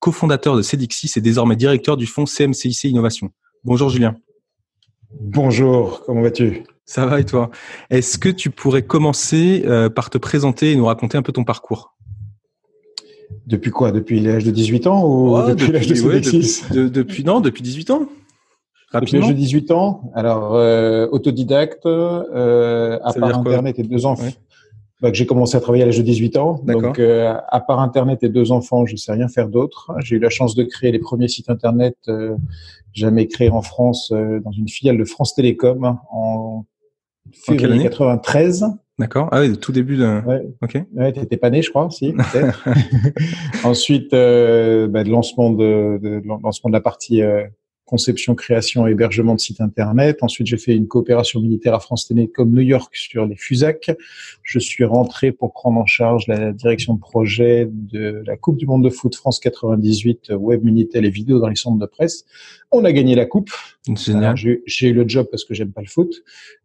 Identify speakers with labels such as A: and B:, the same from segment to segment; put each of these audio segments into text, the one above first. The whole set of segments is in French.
A: cofondateur de Cedixis et désormais directeur du fonds CMCIC Innovation. Bonjour Julien.
B: Bonjour, comment vas-tu?
A: Ça va et toi? Est-ce que tu pourrais commencer euh, par te présenter et nous raconter un peu ton parcours?
B: Depuis quoi? Depuis l'âge de 18 ans ou depuis, l'âge de Cedixis
A: depuis, Non, depuis 18 ans.
B: Rapidement. Depuis l'âge de 18 ans. Alors, euh, autodidacte, euh, à part Internet et deux enfants. Bah, que j'ai commencé à travailler à l'âge de 18 ans. Donc, euh, à part Internet et deux enfants, je ne sais rien faire d'autre. J'ai eu la chance de créer les premiers sites Internet euh, jamais créés en France euh, dans une filiale de France Télécom en février 93.
A: D'accord. Ah oui, tout début de.
B: Ouais. Ok. Ouais, t'étais pas né, je crois, si. Ensuite, euh, bah, de lancement de, de, lancement de la partie euh, conception, création et hébergement de sites internet. Ensuite, j'ai fait une coopération militaire à France Télécom New York sur les FUSAC. Je suis rentré pour prendre en charge la direction de projet de la Coupe du Monde de foot France 98, web, minitel et vidéo dans les centres de presse. On a gagné la coupe. J'ai eu le job parce que j'aime pas le foot.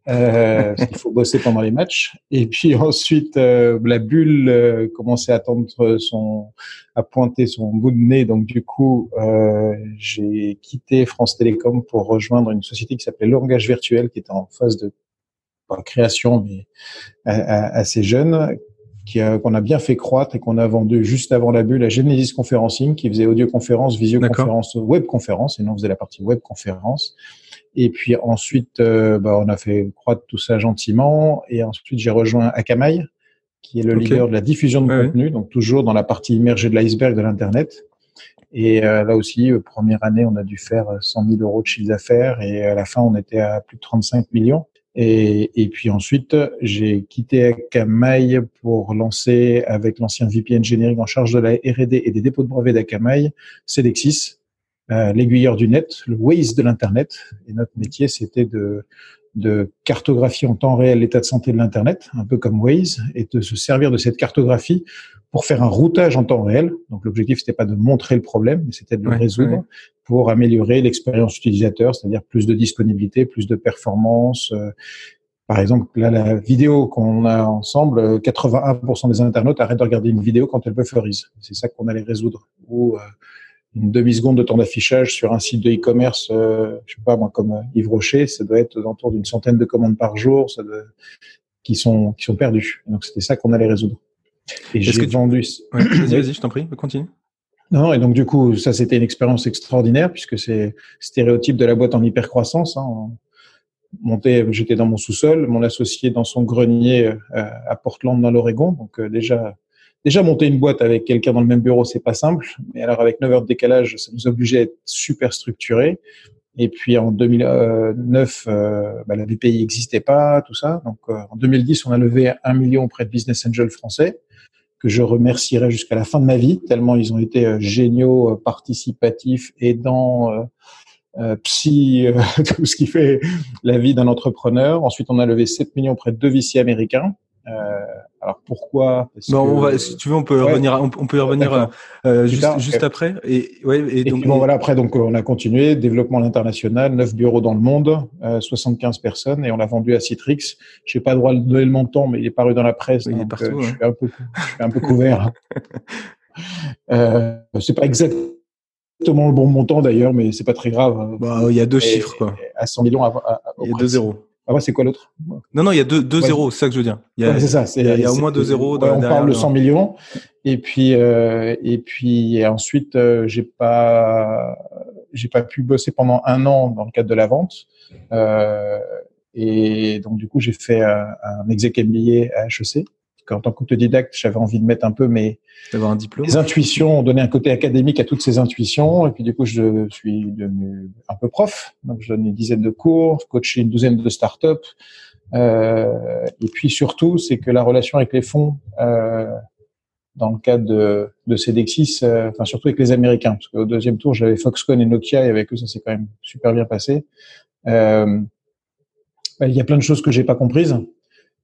B: Euh, il faut bosser pendant les matchs. Et puis ensuite, euh, la bulle euh, commençait à tendre son, à pointer son bout de nez. Donc du coup, euh, j'ai quitté France Télécom pour rejoindre une société qui s'appelait Langage Virtuel, qui était en phase de pas création, mais assez jeune, qu'on a bien fait croître et qu'on a vendu juste avant la bulle à Genesis Conferencing, qui faisait audioconférence, visioconférence, webconférence, et non, on faisait la partie webconférence. Et puis ensuite, euh, bah, on a fait croître tout ça gentiment. Et ensuite, j'ai rejoint Akamai, qui est le leader de la diffusion de contenu, donc toujours dans la partie immergée de l'iceberg de l'Internet. Et euh, là aussi, euh, première année, on a dû faire 100 000 euros de chiffre d'affaires et à la fin, on était à plus de 35 millions. Et, et puis ensuite, j'ai quitté Akamai pour lancer avec l'ancien VP Engineering en charge de la R&D et des dépôts de brevets d'Akamai, Cedexis, euh, l'aiguilleur du net, le Waze de l'Internet. Et notre métier, c'était de, de cartographier en temps réel l'état de santé de l'Internet, un peu comme Waze, et de se servir de cette cartographie pour faire un routage en temps réel. Donc l'objectif, c'était pas de montrer le problème, mais c'était de le résoudre pour améliorer l'expérience utilisateur, c'est-à-dire plus de disponibilité, plus de performance. Euh, par exemple, là, la vidéo qu'on a ensemble, 81% des internautes arrêtent de regarder une vidéo quand elle bufferise. C'est ça qu'on allait résoudre. Ou euh, une demi-seconde de temps d'affichage sur un site de e-commerce, euh, je sais pas moi, comme Yves Rocher, ça doit être autour d'une centaine de commandes par jour, ça doit, qui sont qui sont perdues. Donc c'était ça qu'on allait résoudre.
A: Et j'ai vendu. vas-y, vas-y, je t'en prie, continue.
B: Non, et donc du coup, ça c'était une expérience extraordinaire puisque c'est stéréotype de la boîte en hypercroissance. Hein. Monté, j'étais dans mon sous-sol, mon associé dans son grenier euh, à Portland dans l'Oregon. Donc euh, déjà, déjà monter une boîte avec quelqu'un dans le même bureau, c'est pas simple. Mais alors avec 9 heures de décalage, ça nous obligeait à être super structuré. Et puis en 2009, euh, bah, la BPI n'existait pas, tout ça. Donc en 2010, on a levé un million auprès de Business Angel français que je remercierai jusqu'à la fin de ma vie, tellement ils ont été euh, géniaux, euh, participatifs, aidants, euh, euh psy, tout ce qui fait la vie d'un entrepreneur. Ensuite, on a levé 7 millions près de deux VC américains. Euh, alors pourquoi?
A: Bon, on va, Si tu veux, on peut revenir. On, peut y revenir euh, euh juste, juste après. Et, ouais,
B: et, donc, bon, voilà. Après, donc on a continué développement international, 9 bureaux dans le monde, euh, 75 personnes, et on l'a vendu à Citrix. J'ai pas le droit de donner le montant, mais il est paru dans la presse. Il donc, est partout, euh, je, suis un peu, je suis un peu couvert. euh, c'est pas exactement le bon montant d'ailleurs, mais c'est pas très grave.
A: Bah, il y a deux chiffres quoi.
B: À 100 millions. À,
A: à, il y a deux zéros.
B: Ah ouais, c'est quoi l'autre?
A: Non, non, il y a deux, deux zéros, c'est ça que je veux dire. Il y a,
B: c'est ça.
A: Il y a, au moins deux zéros.
B: on parle de 100 millions. Et puis, euh, et puis ensuite, euh, j'ai pas. j'ai pas pu bosser pendant un an dans le cadre de la vente. Euh, et donc du coup, j'ai fait un, un exec MBA à HEC. En tant qu'autodidacte, j'avais envie de mettre un peu mes,
A: un diplôme.
B: mes intuitions, donner un côté académique à toutes ces intuitions. Et puis du coup, je suis devenu un peu prof. Donc je donne une dizaine de cours, coaché une douzaine de startups. Euh, et puis surtout, c'est que la relation avec les fonds, euh, dans le cadre de, de Cedexis, euh, enfin surtout avec les Américains, parce qu'au deuxième tour, j'avais Foxconn et Nokia, et avec eux, ça s'est quand même super bien passé. Euh, il y a plein de choses que j'ai pas comprises.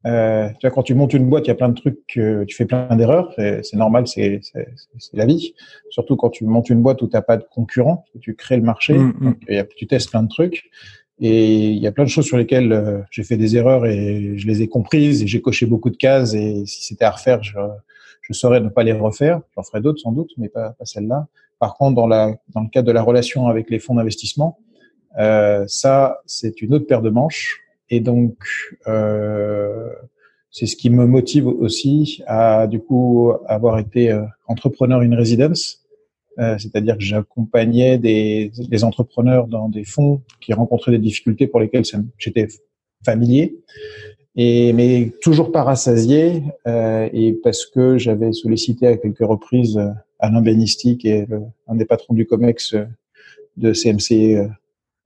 B: Euh, tu vois, quand tu montes une boîte, il y a plein de trucs que tu fais plein d'erreurs. C'est normal, c'est la vie. Surtout quand tu montes une boîte où tu n'as pas de concurrent, que tu crées le marché, mm, mm. Donc, tu testes plein de trucs. Et il y a plein de choses sur lesquelles euh, j'ai fait des erreurs et je les ai comprises et j'ai coché beaucoup de cases. Et si c'était à refaire, je, je saurais ne pas les refaire. J'en ferai d'autres sans doute, mais pas, pas celle-là. Par contre, dans, la, dans le cadre de la relation avec les fonds d'investissement, euh, ça, c'est une autre paire de manches. Et donc, euh, c'est ce qui me motive aussi à, du coup, avoir été euh, entrepreneur in residence. Euh, c'est-à-dire que j'accompagnais des, entrepreneurs dans des fonds qui rencontraient des difficultés pour lesquelles j'étais familier, mais toujours pas rassasié, et parce que j'avais sollicité à quelques reprises Alain Benisti, qui un des patrons du COMEX de CMC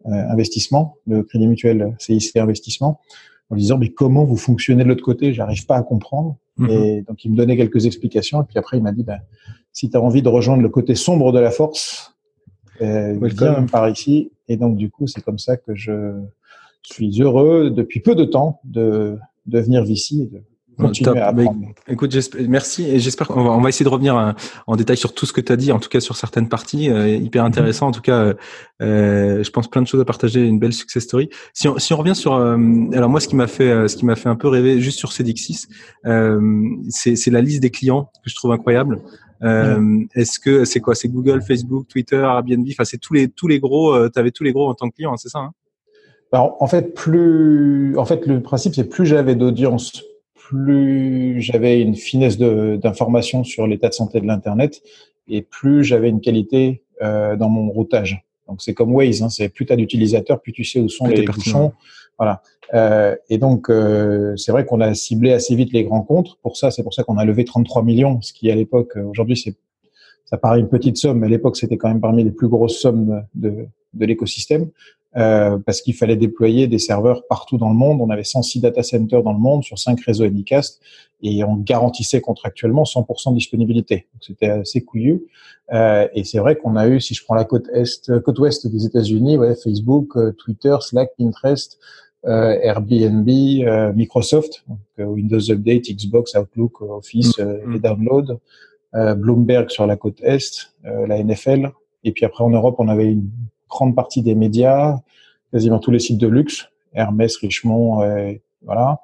B: Investissement, le Crédit Mutuel CIC Investissement, en disant mais comment vous fonctionnez de l'autre côté, j'arrive pas à comprendre. Mhm. Et donc il me donnait quelques explications, et puis après il m'a dit ben, si tu as envie de rejoindre le côté sombre de la force, euh, viens par ici. Et donc du coup c'est comme ça que je suis heureux depuis peu de temps de, de venir ici et de continuer à apprendre.
A: écoute, merci et j'espère qu'on va, on va essayer de revenir euh, en détail sur tout ce que tu as dit, en tout cas sur certaines parties, euh, hyper intéressant. En tout cas, euh, je pense plein de choses à partager, une belle success story. Si on, si on revient sur, euh, alors moi, ce qui m'a fait, ce qui m'a fait un peu rêver juste sur Cedixis, c'est la liste des clients que je trouve incroyable. Est-ce que c'est quoi? C'est Google, Facebook, Twitter, Airbnb? Enfin, c'est tous les tous les gros. tu avais tous les gros en tant que client, hein, c'est ça hein?
B: Alors, en fait, plus, en fait, le principe, c'est plus j'avais d'audience, plus j'avais une finesse d'information sur l'état de santé de l'internet, et plus j'avais une qualité euh, dans mon routage. Donc, c'est comme Waze, hein, c'est plus tu as d'utilisateurs, plus tu sais où sont les bouchons. Voilà. Euh, et donc, euh, c'est vrai qu'on a ciblé assez vite les grands comptes. Pour ça, c'est pour ça qu'on a levé 33 millions, ce qui à l'époque, aujourd'hui, c'est ça paraît une petite somme, mais à l'époque, c'était quand même parmi les plus grosses sommes de, de l'écosystème. Euh, parce qu'il fallait déployer des serveurs partout dans le monde. On avait 106 data centers dans le monde sur cinq réseaux Anycast et on garantissait contractuellement 100% de disponibilité. C'était assez couillu. Euh, et c'est vrai qu'on a eu, si je prends la côte est, côte ouest des États-Unis, ouais, Facebook, euh, Twitter, Slack, Pinterest, euh, Airbnb, Microsoft, donc, Windows Update, Xbox, Outlook, Office, mm-hmm. les downloads, Bloomberg sur la côte est, la NFL. Et puis après en Europe, on avait une grande partie des médias, quasiment tous les sites de luxe, Hermès, Richemont, euh, voilà.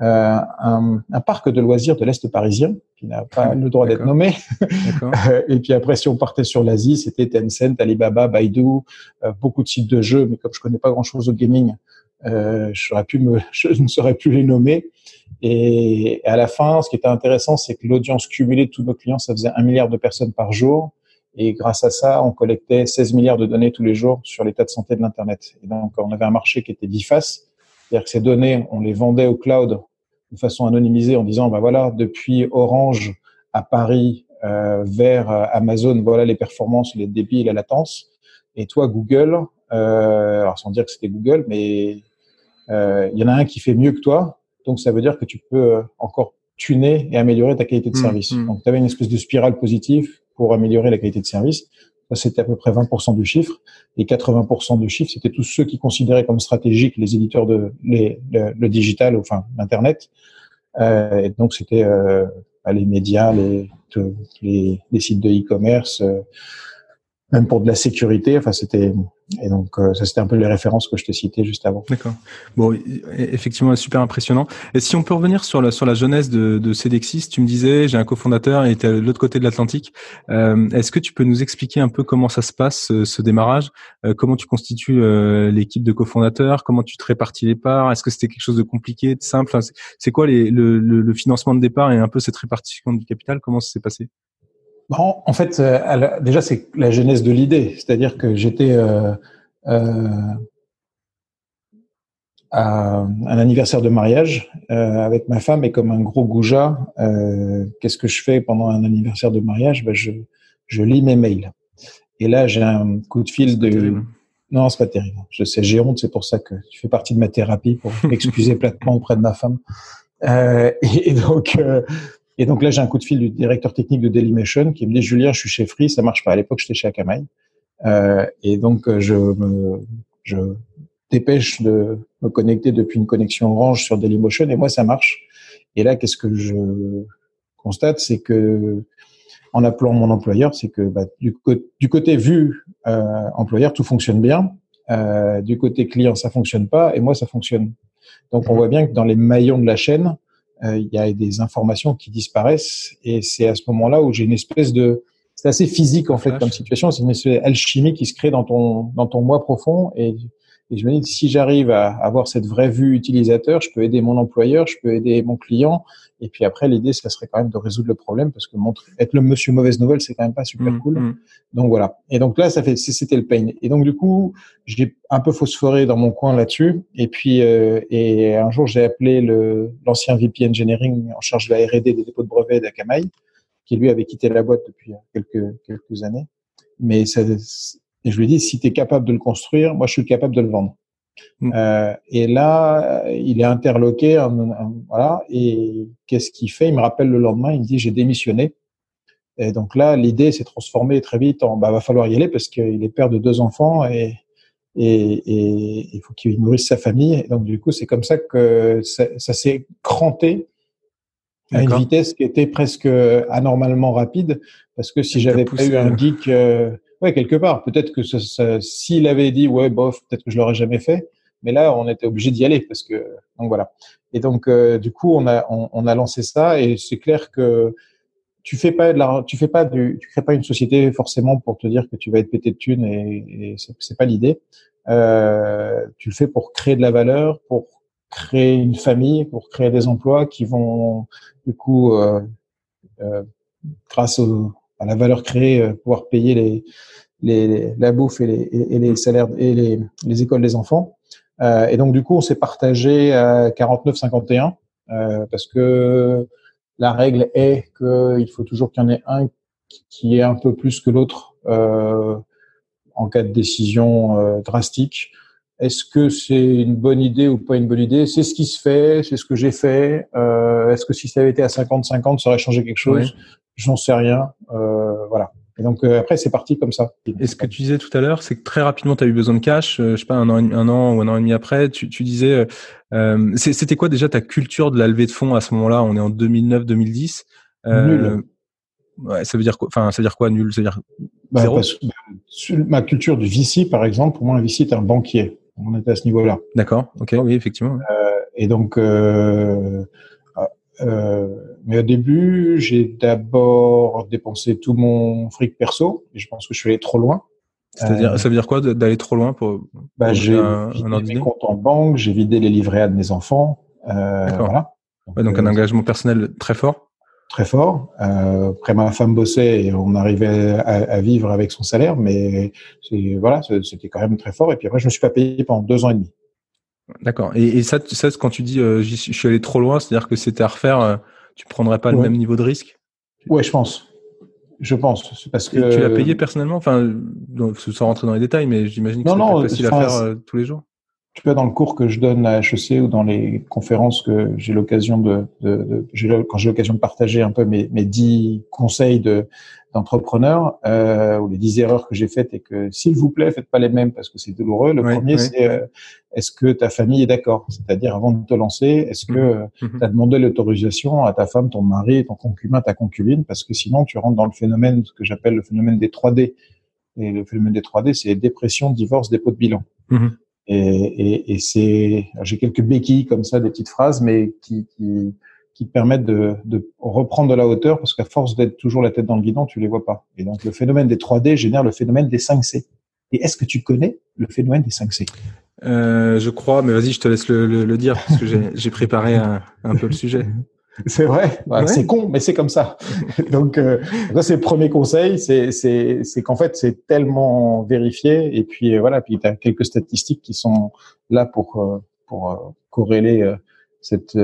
B: Euh, un, un, parc de loisirs de l'Est parisien, qui n'a pas le droit d'être nommé. et puis après, si on partait sur l'Asie, c'était Tencent, Alibaba, Baidu, euh, beaucoup de sites de jeux, mais comme je connais pas grand-chose au gaming, euh, je, pu me, je ne saurais plus les nommer. Et, et à la fin, ce qui était intéressant, c'est que l'audience cumulée de tous nos clients, ça faisait un milliard de personnes par jour. Et grâce à ça, on collectait 16 milliards de données tous les jours sur l'état de santé de l'Internet. Et donc, on avait un marché qui était biface. C'est-à-dire que ces données, on les vendait au cloud de façon anonymisée en disant, bah voilà, depuis Orange à Paris euh, vers euh, Amazon, voilà les performances, les débits, la latence. Et toi, Google, euh, alors sans dire que c'était Google, mais euh, il y en a un qui fait mieux que toi. Donc, ça veut dire que tu peux encore tuner et améliorer ta qualité de mmh, service. Mmh. Donc, tu avais une espèce de spirale positive pour améliorer la qualité de service. Ça, c'était à peu près 20% du chiffre. Et 80% du chiffre, c'était tous ceux qui considéraient comme stratégiques les éditeurs de les, le, digital, enfin l'Internet. Euh, et donc, c'était euh, bah, les médias, les sites de e-commerce, euh, même pour de la sécurité. Enfin, c'était et donc euh, ça c'était un peu les références que je t'ai citées juste avant.
A: D'accord. Bon, effectivement, super impressionnant. Et si on peut revenir sur la sur la jeunesse de, de Cedexis, tu me disais, j'ai un cofondateur, il était de l'autre côté de l'Atlantique. Euh, Est-ce que tu peux nous expliquer un peu comment ça se passe ce, démarrage? Euh, Comment tu constitues euh, l'équipe de cofondateurs? Comment tu te répartis les parts? Est-ce que c'était quelque chose de compliqué, de simple? C'est quoi les, le, le, le financement de départ et un peu cette répartition du capital? Comment ça s'est passé?
B: Bon, en fait, euh, déjà, c'est la genèse de l'idée. C'est-à-dire que j'étais euh, euh, à un anniversaire de mariage euh, avec ma femme et comme un gros goujat, euh, qu'est-ce que je fais pendant un anniversaire de mariage? Ben, je, je lis mes mails. Et là, j'ai un coup de fil de... Non, c'est pas terrible. Je sais, j'ai honte, c'est pour ça que tu fais partie de ma thérapie pour m'excuser platement auprès de ma femme. Euh, et, donc, euh, et donc là, j'ai un coup de fil du directeur technique de Dailymotion qui me dit Julien, je suis chez Free, ça marche pas. À l'époque, j'étais chez Akamai. Euh, et donc, je me, je dépêche de me connecter depuis une connexion Orange sur Dailymotion et moi, ça marche. Et là, qu'est-ce que je constate, c'est que en appelant mon employeur, c'est que bah, du, du, côté vu euh, employeur, tout fonctionne bien. Euh, du côté client, ça fonctionne pas, et moi, ça fonctionne. Donc, on voit bien que dans les maillons de la chaîne, euh, il y a des informations qui disparaissent, et c'est à ce moment-là où j'ai une espèce de c'est assez physique en fait comme situation, c'est une espèce d'alchimie qui se crée dans ton dans ton moi profond et et je me dis, si j'arrive à avoir cette vraie vue utilisateur, je peux aider mon employeur, je peux aider mon client. Et puis après, l'idée, ça serait quand même de résoudre le problème parce que montrer, être le monsieur mauvaise nouvelle, c'est quand même pas super mmh, cool. Mmh. Donc voilà. Et donc là, ça fait, c'était le pain. Et donc du coup, j'ai un peu phosphoré dans mon coin là-dessus. Et puis, euh, et un jour, j'ai appelé le, l'ancien VP Engineering en charge de la R&D des dépôts de brevets d'Akamai, qui lui avait quitté la boîte depuis quelques, quelques années. Mais ça, et je lui ai dit, si tu es capable de le construire, moi, je suis capable de le vendre. Mm. Euh, et là, il est interloqué, voilà. Et qu'est-ce qu'il fait? Il me rappelle le lendemain, il me dit, j'ai démissionné. Et donc là, l'idée s'est transformée très vite en, bah, va falloir y aller parce qu'il est père de deux enfants et et il faut qu'il nourrisse sa famille. Et donc du coup, c'est comme ça que ça, ça s'est cranté à une vitesse qui était presque anormalement rapide parce que si j'avais pas eu un geek euh, Ouais, quelque part. Peut-être que s'il avait dit ouais bof, peut-être que je l'aurais jamais fait. Mais là, on était obligé d'y aller parce que donc voilà. Et donc euh, du coup, on a on, a lancé ça et c'est clair que tu fais pas de la, tu fais pas du, tu crées pas une société forcément pour te dire que tu vas être pété de thunes et, et c'est pas l'idée. Euh, tu le fais pour créer de la valeur, pour créer une famille, pour créer des emplois qui vont du coup euh, euh, grâce au, la valeur créée, euh, pouvoir payer les, les, la bouffe et les, et les salaires et les, les écoles des enfants. Euh, et donc du coup, on s'est partagé à 49-51 euh, parce que la règle est qu'il faut toujours qu'il y en ait un qui est un peu plus que l'autre en cas de décision drastique. Est-ce que c'est une bonne idée ou pas une bonne idée? C'est ce qui se fait, c'est ce que j'ai fait. Est-ce que si ça avait été à 50-50, ça aurait changé quelque chose? J'en sais rien. Euh, voilà. Et donc euh, après, c'est parti comme ça.
A: Et ce que tu disais tout à l'heure, c'est que très rapidement, tu as eu besoin de cash. Euh, je sais pas, un an, un an ou un an et demi après, tu, tu disais, euh, c'était quoi déjà ta culture de la levée de fonds à ce moment-là? On est en 2009-2010.
B: nul.
A: Ouais, ça veut dire quoi? Enfin, ça veut dire quoi nul? Ça veut dire
B: bah, zéro? parce que, ma culture du VC, par exemple, pour moi, un VC est un banquier. On était à ce niveau-là.
A: D'accord. Ok. Oui, effectivement.
B: et donc. Euh, euh, mais au début, j'ai d'abord dépensé tout mon fric perso et je pense que je suis allé trop loin.
A: C'est-à-dire, euh, ça veut dire quoi d'aller trop loin pour,
B: bah, J'ai vidé mes comptes en banque, j'ai vidé les livrets A de mes enfants. Euh, voilà.
A: Donc, donc un euh, engagement personnel très fort.
B: Très fort. Euh, après, ma femme bossait et on arrivait à, à vivre avec son salaire, mais voilà, c'était quand même très fort. Et puis après, je me suis pas payé pendant deux ans et demi.
A: D'accord. Et, et, ça, ça, quand tu dis je suis allé trop loin, c'est-à-dire que c'était à refaire, tu prendrais pas le même niveau de risque?
B: Ouais, je pense. Je pense. Parce que
A: tu l'as payé personnellement, enfin, sans rentrer dans les détails, mais j'imagine que c'est pas facile à faire euh, tous les jours.
B: Tu peux dans le cours que je donne à HEC ou dans les conférences que j'ai l'occasion de, de, de quand j'ai l'occasion de partager un peu mes, mes dix conseils de d'entrepreneurs euh, ou les dix erreurs que j'ai faites et que s'il vous plaît faites pas les mêmes parce que c'est douloureux. Le premier c'est euh, est-ce que ta famille est d'accord? C'est-à-dire avant de te lancer, est-ce que mmh. euh, mmh. tu as demandé l'autorisation à ta femme, ton mari, ton concubin, ta concubine? Parce que sinon tu rentres dans le phénomène ce que j'appelle le phénomène des 3D. Et le phénomène des 3D c'est dépression, divorce, dépôt de bilan. Mmh. Et, et, et c'est, j'ai quelques béquilles comme ça, des petites phrases, mais qui, qui, qui permettent de, de, reprendre de la hauteur parce qu'à force d'être toujours la tête dans le guidon, tu les vois pas. Et donc le phénomène des 3D génère le phénomène des 5C. Et est-ce que tu connais le phénomène des 5C
A: euh, Je crois, mais vas-y, je te laisse le, le, le dire parce que j'ai préparé un, un, peu le sujet.
B: C'est vrai, c'est con, mais c'est comme ça. donc, euh, ça c'est le premier conseil, c'est qu'en fait c'est tellement vérifié et puis euh, voilà, puis tu as quelques statistiques qui sont là pour euh, pour corréler cette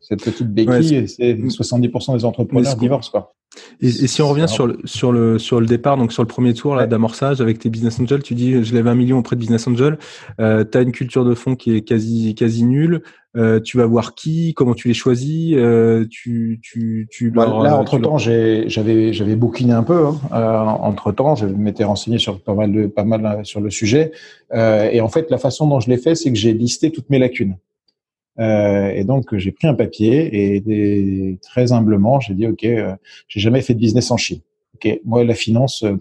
B: cette petite béquille. c'est 70% des entrepreneurs divorcent quoi.
A: Et, si on revient sur le, sur le sur le départ, donc sur le premier tour là d'amorçage avec tes business angels, tu dis je lève un million auprès de business angels. Euh, tu as une culture de fond qui est quasi quasi nulle. Euh, tu vas voir qui, comment tu les choisis. Euh, tu tu tu.
B: Bah, là, euh, entre temps, j'avais j'avais bouquiné un peu. Hein. Euh, entre temps, je m'étais renseigné sur pas mal de pas mal sur le sujet. et en fait, la façon dont je l'ai fait, c'est que j'ai listé toutes mes lacunes. Euh, et donc j'ai pris un papier et très humblement j'ai dit ok, euh, j'ai jamais fait de business en Chine. Ok, moi la finance, euh,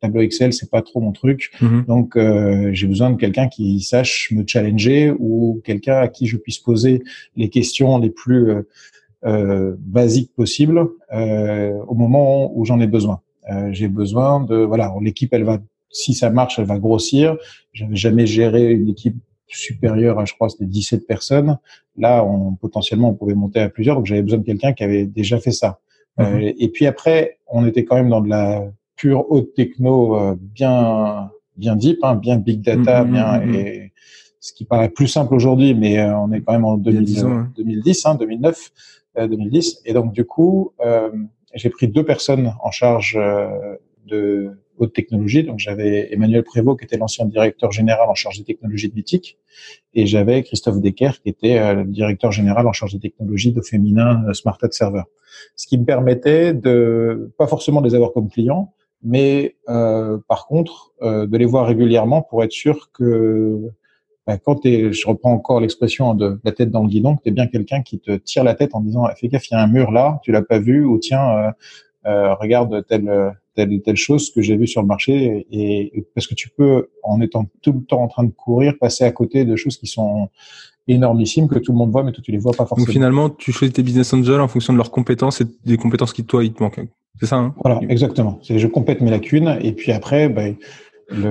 B: tableau Excel c'est pas trop mon truc, mhm. donc euh, j'ai besoin de quelqu'un qui sache me challenger ou quelqu'un à qui je puisse poser les questions les plus basiques possibles au moment où j'en ai besoin. j'ai besoin de voilà l'équipe elle va si ça marche elle va grossir. J'avais jamais géré une équipe supérieur à, je crois, c'était 17 personnes. Là, on, potentiellement, on pouvait monter à plusieurs. Donc, j'avais besoin de quelqu'un qui avait déjà fait ça. Mhm. Euh, et puis après, on était quand même dans de la pure haute techno, euh, bien, bien deep, hein, bien big data, mhm, bien, mhm, et ce qui paraît plus simple aujourd'hui, mais euh, on est quand même en 2010, 2010 hein, 2009, 2010. Et donc, du coup, j'ai pris deux personnes en charge de haute technologie. Donc j'avais Emmanuel Prévost qui était l'ancien directeur général en charge des technologies de Mythique et j'avais Christophe Decker qui était euh, le directeur général en charge des technologies de féminin euh, Smart Ad Server. Ce qui me permettait de pas forcément de les avoir comme clients, mais euh, par contre euh, de les voir régulièrement pour être sûr que bah, quand es, je reprends encore l'expression de la tête dans le guidon, que tu es bien quelqu'un qui te tire la tête en disant fais gaffe, il y a un mur là, tu l'as pas vu, ou tiens, euh, regarde tel telle telle chose que j'ai vu sur le marché et, parce que tu peux en étant tout le temps en train de courir passer à côté de choses qui sont énormissimes que tout le monde voit mais toi tu les vois pas forcément.
A: Donc finalement tu choisis tes business angels en fonction de leurs compétences et des compétences qui toi il te manquent. C'est ça hein?
B: Voilà, exactement. C'est je complète mes lacunes et puis après ben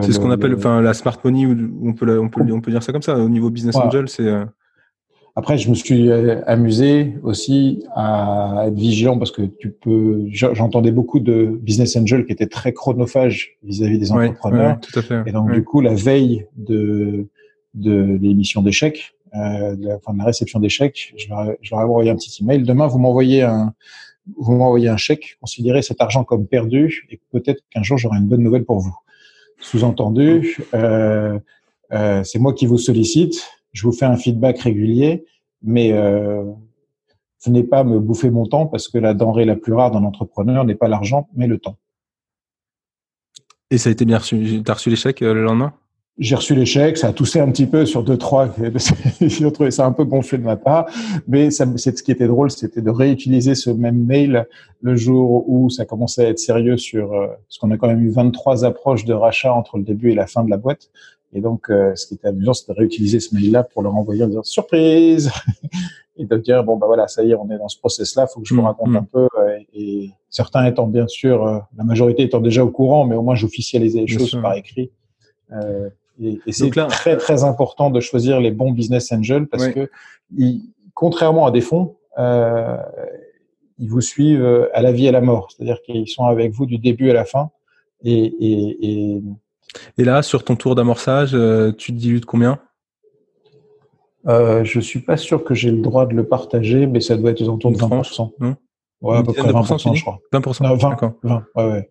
A: c'est ce qu'on appelle enfin la smart money on peut on peut on peut dire ça comme ça au niveau business angel c'est euh,
B: après, je me suis euh, amusé aussi à être vigilant parce que tu peux. J'entendais beaucoup de business angels qui étaient très chronophages vis-à-vis des entrepreneurs.
A: tout à fait.
B: Et donc, du coup, la veille de de l'émission d'échecs, euh, de, la, enfin, de la réception d'échecs, je leur, je leur ai envoyé un petit email. Demain, vous m'envoyez un vous m'envoyez un chèque, considérez cet argent comme perdu et peut-être qu'un jour j'aurai une bonne nouvelle pour vous. Sous-entendu, euh, euh, c'est moi qui vous sollicite je vous fais un feedback régulier, mais euh, venez pas me bouffer mon temps parce que la denrée la plus rare d'un entrepreneur n'est pas l'argent, mais le temps.
A: Et ça a été bien reçu. Tu as reçu l'échec euh, le lendemain?
B: J'ai reçu l'échec, ça a toussé un petit peu sur deux trois. J'ai trouvé ça un peu gonflé de ma part, mais ça, c'est ce qui était drôle, c'était de réutiliser ce même mail le jour où ça commençait à être sérieux sur euh, parce qu'on a quand même eu 23 approches de rachat entre le début et la fin de la boîte. Et donc, euh, ce qui était amusant, c'était de réutiliser ce mail-là pour leur envoyer en disant surprise et de dire bon bah voilà, ça y est, on est dans ce process-là, faut que je vous mmh, raconte mmh. un peu. Euh, et certains étant bien sûr, euh, la majorité étant déjà au courant, mais au moins j'officialisais les choses par écrit. et, et c'est très très important de choisir les bons business angels parce que contrairement à des fonds, ils vous suivent à la vie et à la mort, c'est-à-dire qu'ils sont avec vous du début à la fin. Et, et, et
A: là, sur ton tour d'amorçage, euh, tu te dilutes combien?
B: Euh, Je suis pas sûr que j'ai le droit de le partager, mais ça doit être aux alentours de 20%. ouais, à peu près 20%, je crois.
A: 20%,
B: 20, 20, ouais, ouais.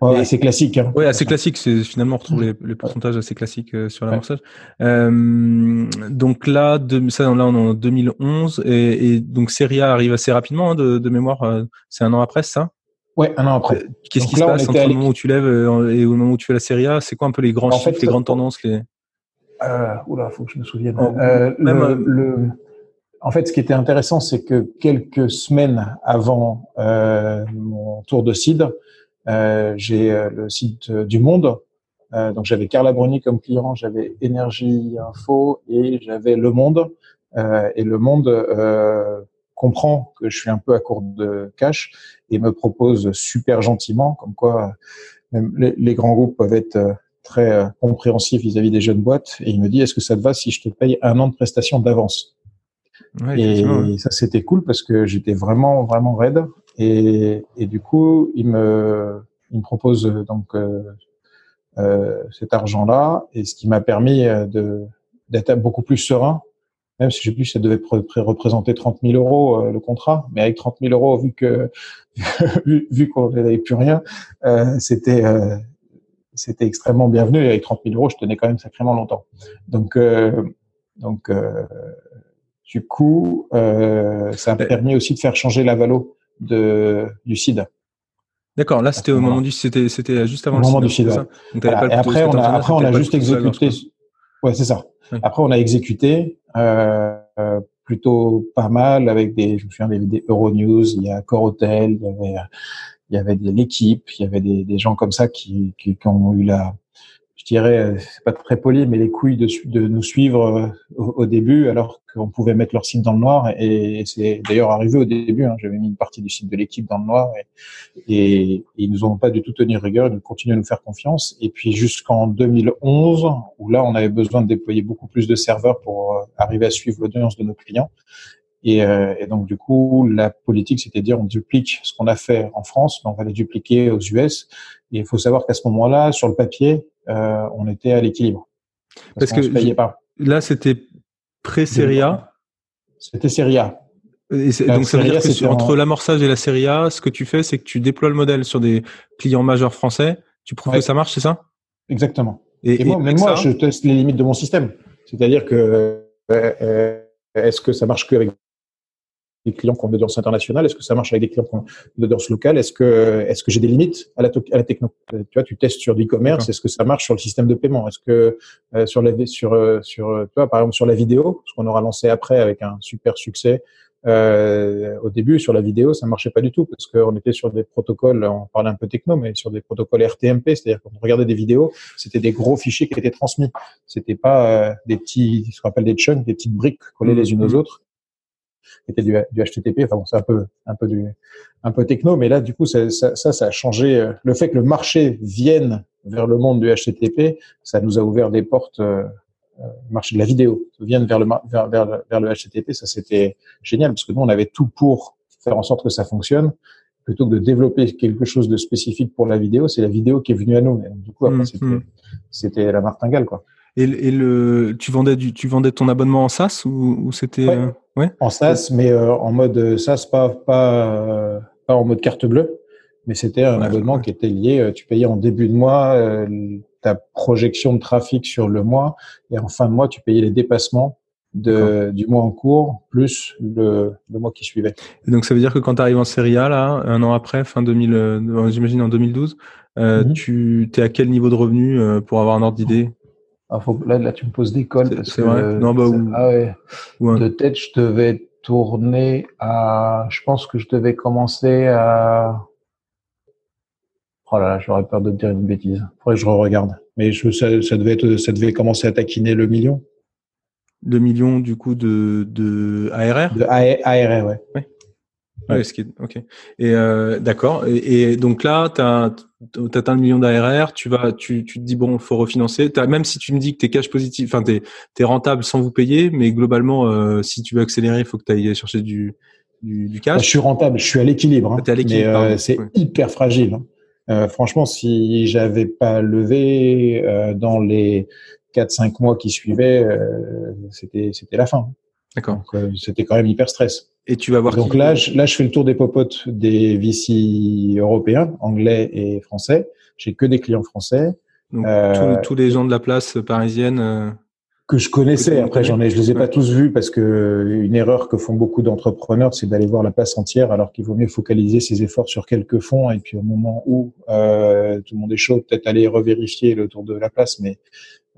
B: Ouais, assez classique. Hein.
A: Oui, assez classique. C'est finalement on retrouve les, les, pourcentages assez classiques euh, sur l'amorçage. Euh, donc là, de, ça, là, on est en 2011 et, et donc Seria arrive assez rapidement hein, de, de, mémoire. Euh, c'est un an après, ça?
B: Ouais, un an après.
A: Qu'est-ce qui se passe entre le moment où tu lèves euh, et au moment où tu fais la série A? C'est quoi un peu les grands chiffres, les grandes tendances les...
B: Euh, oula, faut que je me souvienne. Oh, euh, euh, le, En fait, ce qui était intéressant, c'est que quelques semaines avant euh, mon tour de CID, euh, j'ai le site du Monde. donc j'avais Carla Bruni comme client, j'avais Énergie Info et j'avais Le Monde. et Le Monde comprend que je suis un peu à court de cash et me propose super gentiment, comme quoi même les, grands groupes peuvent être euh, très euh, compréhensifs vis-à-vis des jeunes boîtes. Et il me dit, est-ce que ça te va si je te paye un an de prestation d'avance? Et ça, c'était cool parce que j'étais vraiment, vraiment raide. Et, et du coup, il me, il me propose donc euh, euh, cet argent-là, et ce qui m'a permis euh, de d'être beaucoup plus serein, même si je sais plus, ça devait représenter 30 000 euros euh, le contrat, mais avec 30 000 euros, vu que vu, vu qu'on n'avait plus rien, euh, c'était c'était extrêmement bienvenu. Et avec 30 000 euros, je tenais quand même sacrément longtemps. Donc donc du coup, ça a permis aussi de faire changer la valo de du CID.
A: D'accord, là c'était au moment du c'était c'était juste avant
B: le moment du sida. Et après on a après on a juste exécuté. Ouais, c'est ça. Après on a exécuté euh, plutôt pas mal avec des je me souviens des, Euronews, il y a Corotel, il y avait il y avait l'équipe, il y avait des, des gens comme ça qui, qui, qui ont eu la je dirais, euh, c'est pas très poli, mais les couilles de, de nous suivre euh, au, début, alors qu'on pouvait mettre leur site dans le noir. Et, c'est d'ailleurs arrivé au début. Hein, J'avais mis une partie du site de l'équipe dans le noir, et, et, ils nous ont pas du tout tenu rigueur. Ils continuent à nous faire confiance. Et puis jusqu'en 2011, où là, on avait besoin de déployer beaucoup plus de serveurs pour euh, arriver à suivre l'audience de nos clients. Et, euh, et, donc du coup, la politique, c'était dire on duplique ce qu'on a fait en France, mais on va les dupliquer aux US. Et il faut savoir qu'à ce moment-là, sur le papier, euh, on était à l'équilibre.
A: Parce, que payait pas. là, c'était pré-série A.
B: C'était série A.
A: donc ça veut dire que entre l'amorçage et la série A, ce que tu fais, c'est que tu déploies le modèle sur des clients majeurs français. Tu prouves que ça marche, c'est ça?
B: Exactement. Et, moi, même moi, je teste les limites de mon système. C'est-à-dire que euh, euh, est-ce que ça marche qu'avec des clients qui ont une audience internationale Est-ce que ça marche avec des clients qui ont une audience locale? Est-ce que, est-ce que j'ai des limites à la, à la techno? Tu vois, tu testes sur l'e-commerce. Est-ce que ça marche sur le système de paiement? Est-ce que euh, sur la, sur, euh, sur, tu vois, par exemple sur la vidéo, ce qu'on aura lancé après avec un super succès. Euh, au début, sur la vidéo, ça marchait pas du tout parce qu'on était sur des protocoles, on parlait un peu techno, mais sur des protocoles RTMP, c'est-à-dire quand on regardait des vidéos, c'était des gros fichiers qui étaient transmis. C'était pas euh, des petits, ce qu'on appelle des chunks, des petites briques collées les unes aux mmh. Autres était du, du HTTP. Enfin bon, c'est un peu, un peu du, un peu techno, mais là, du coup, ça, ça, ça, a changé. Euh, le fait que le marché vienne vers le monde du HTTP, ça nous a ouvert des portes. Euh, euh marché de la vidéo vienne vers le vers, vers, vers le HTTP, ça c'était génial parce que nous on avait tout pour faire en sorte que ça fonctionne plutôt que de développer quelque chose de spécifique pour la vidéo, c'est la vidéo qui est venue à nous. du coup, après, mmh, c'était, mmh. la martingale, quoi.
A: Et, et, le, tu vendais du, tu vendais ton abonnement en SaaS ou, ou c'était
B: ouais. Euh, ouais? en SaaS, mais euh, en mode SaaS, pas pas euh, pas en mode carte bleue, mais c'était un abonnement qui était lié. Tu payais en début de mois ta projection de trafic sur le mois, et en fin de mois, tu payais les dépassements de, du mois en cours plus le, le mois qui suivait.
A: Et donc ça veut dire que quand tu arrives en série A là, un an après, fin 2000, j'imagine en 2012, euh, mhm. tu es à quel niveau de revenu pour avoir un ordre d'idée?
B: Ah, faut, là, là, tu me poses des cols.
A: C'est vrai Non, bah,
B: ah ouais. De tête, je devais tourner à. Je pense que je devais commencer à. Oh là là, j'aurais peur de te dire une bêtise. Faudrait que je re-regarde. Mais je, ça, ça, devait être, ça devait commencer à taquiner le million.
A: Le million, du coup, de, de ARR
B: De ARR, ouais.
A: ouais. Ouais, ok. Et euh, d'accord. Et, donc là, tu as, atteint le million d'ARR, tu vas, tu, tu te dis bon, faut refinancer. As, même si tu me dis que tu es cash positif, enfin tu es, rentable sans vous payer, mais globalement, euh, si tu veux accélérer, il faut que tu ailles chercher du, du, du cash.
B: je suis rentable, je suis à l'équilibre. Hein, mais euh, c'est hyper fragile. Hein. Euh, franchement, si j'avais pas levé dans les 4-5 mois qui suivaient, c'était c'était la fin.
A: D'accord.
B: c'était quand même hyper stress.
A: Et tu vas voir.
B: Donc là, je, là, je fais le tour des popotes des VC européens, anglais et français. J'ai que des clients français.
A: Donc, euh, tous, les gens de la place parisienne. Euh,
B: que je connaissais. Après, j'en ai, je les ai pas tous vus parce que une erreur que font beaucoup d'entrepreneurs, c'est d'aller voir la place entière, alors qu'il vaut mieux focaliser ses efforts sur quelques fonds. Et puis au moment où euh, tout le monde est chaud, peut-être aller revérifier le tour de la place. Mais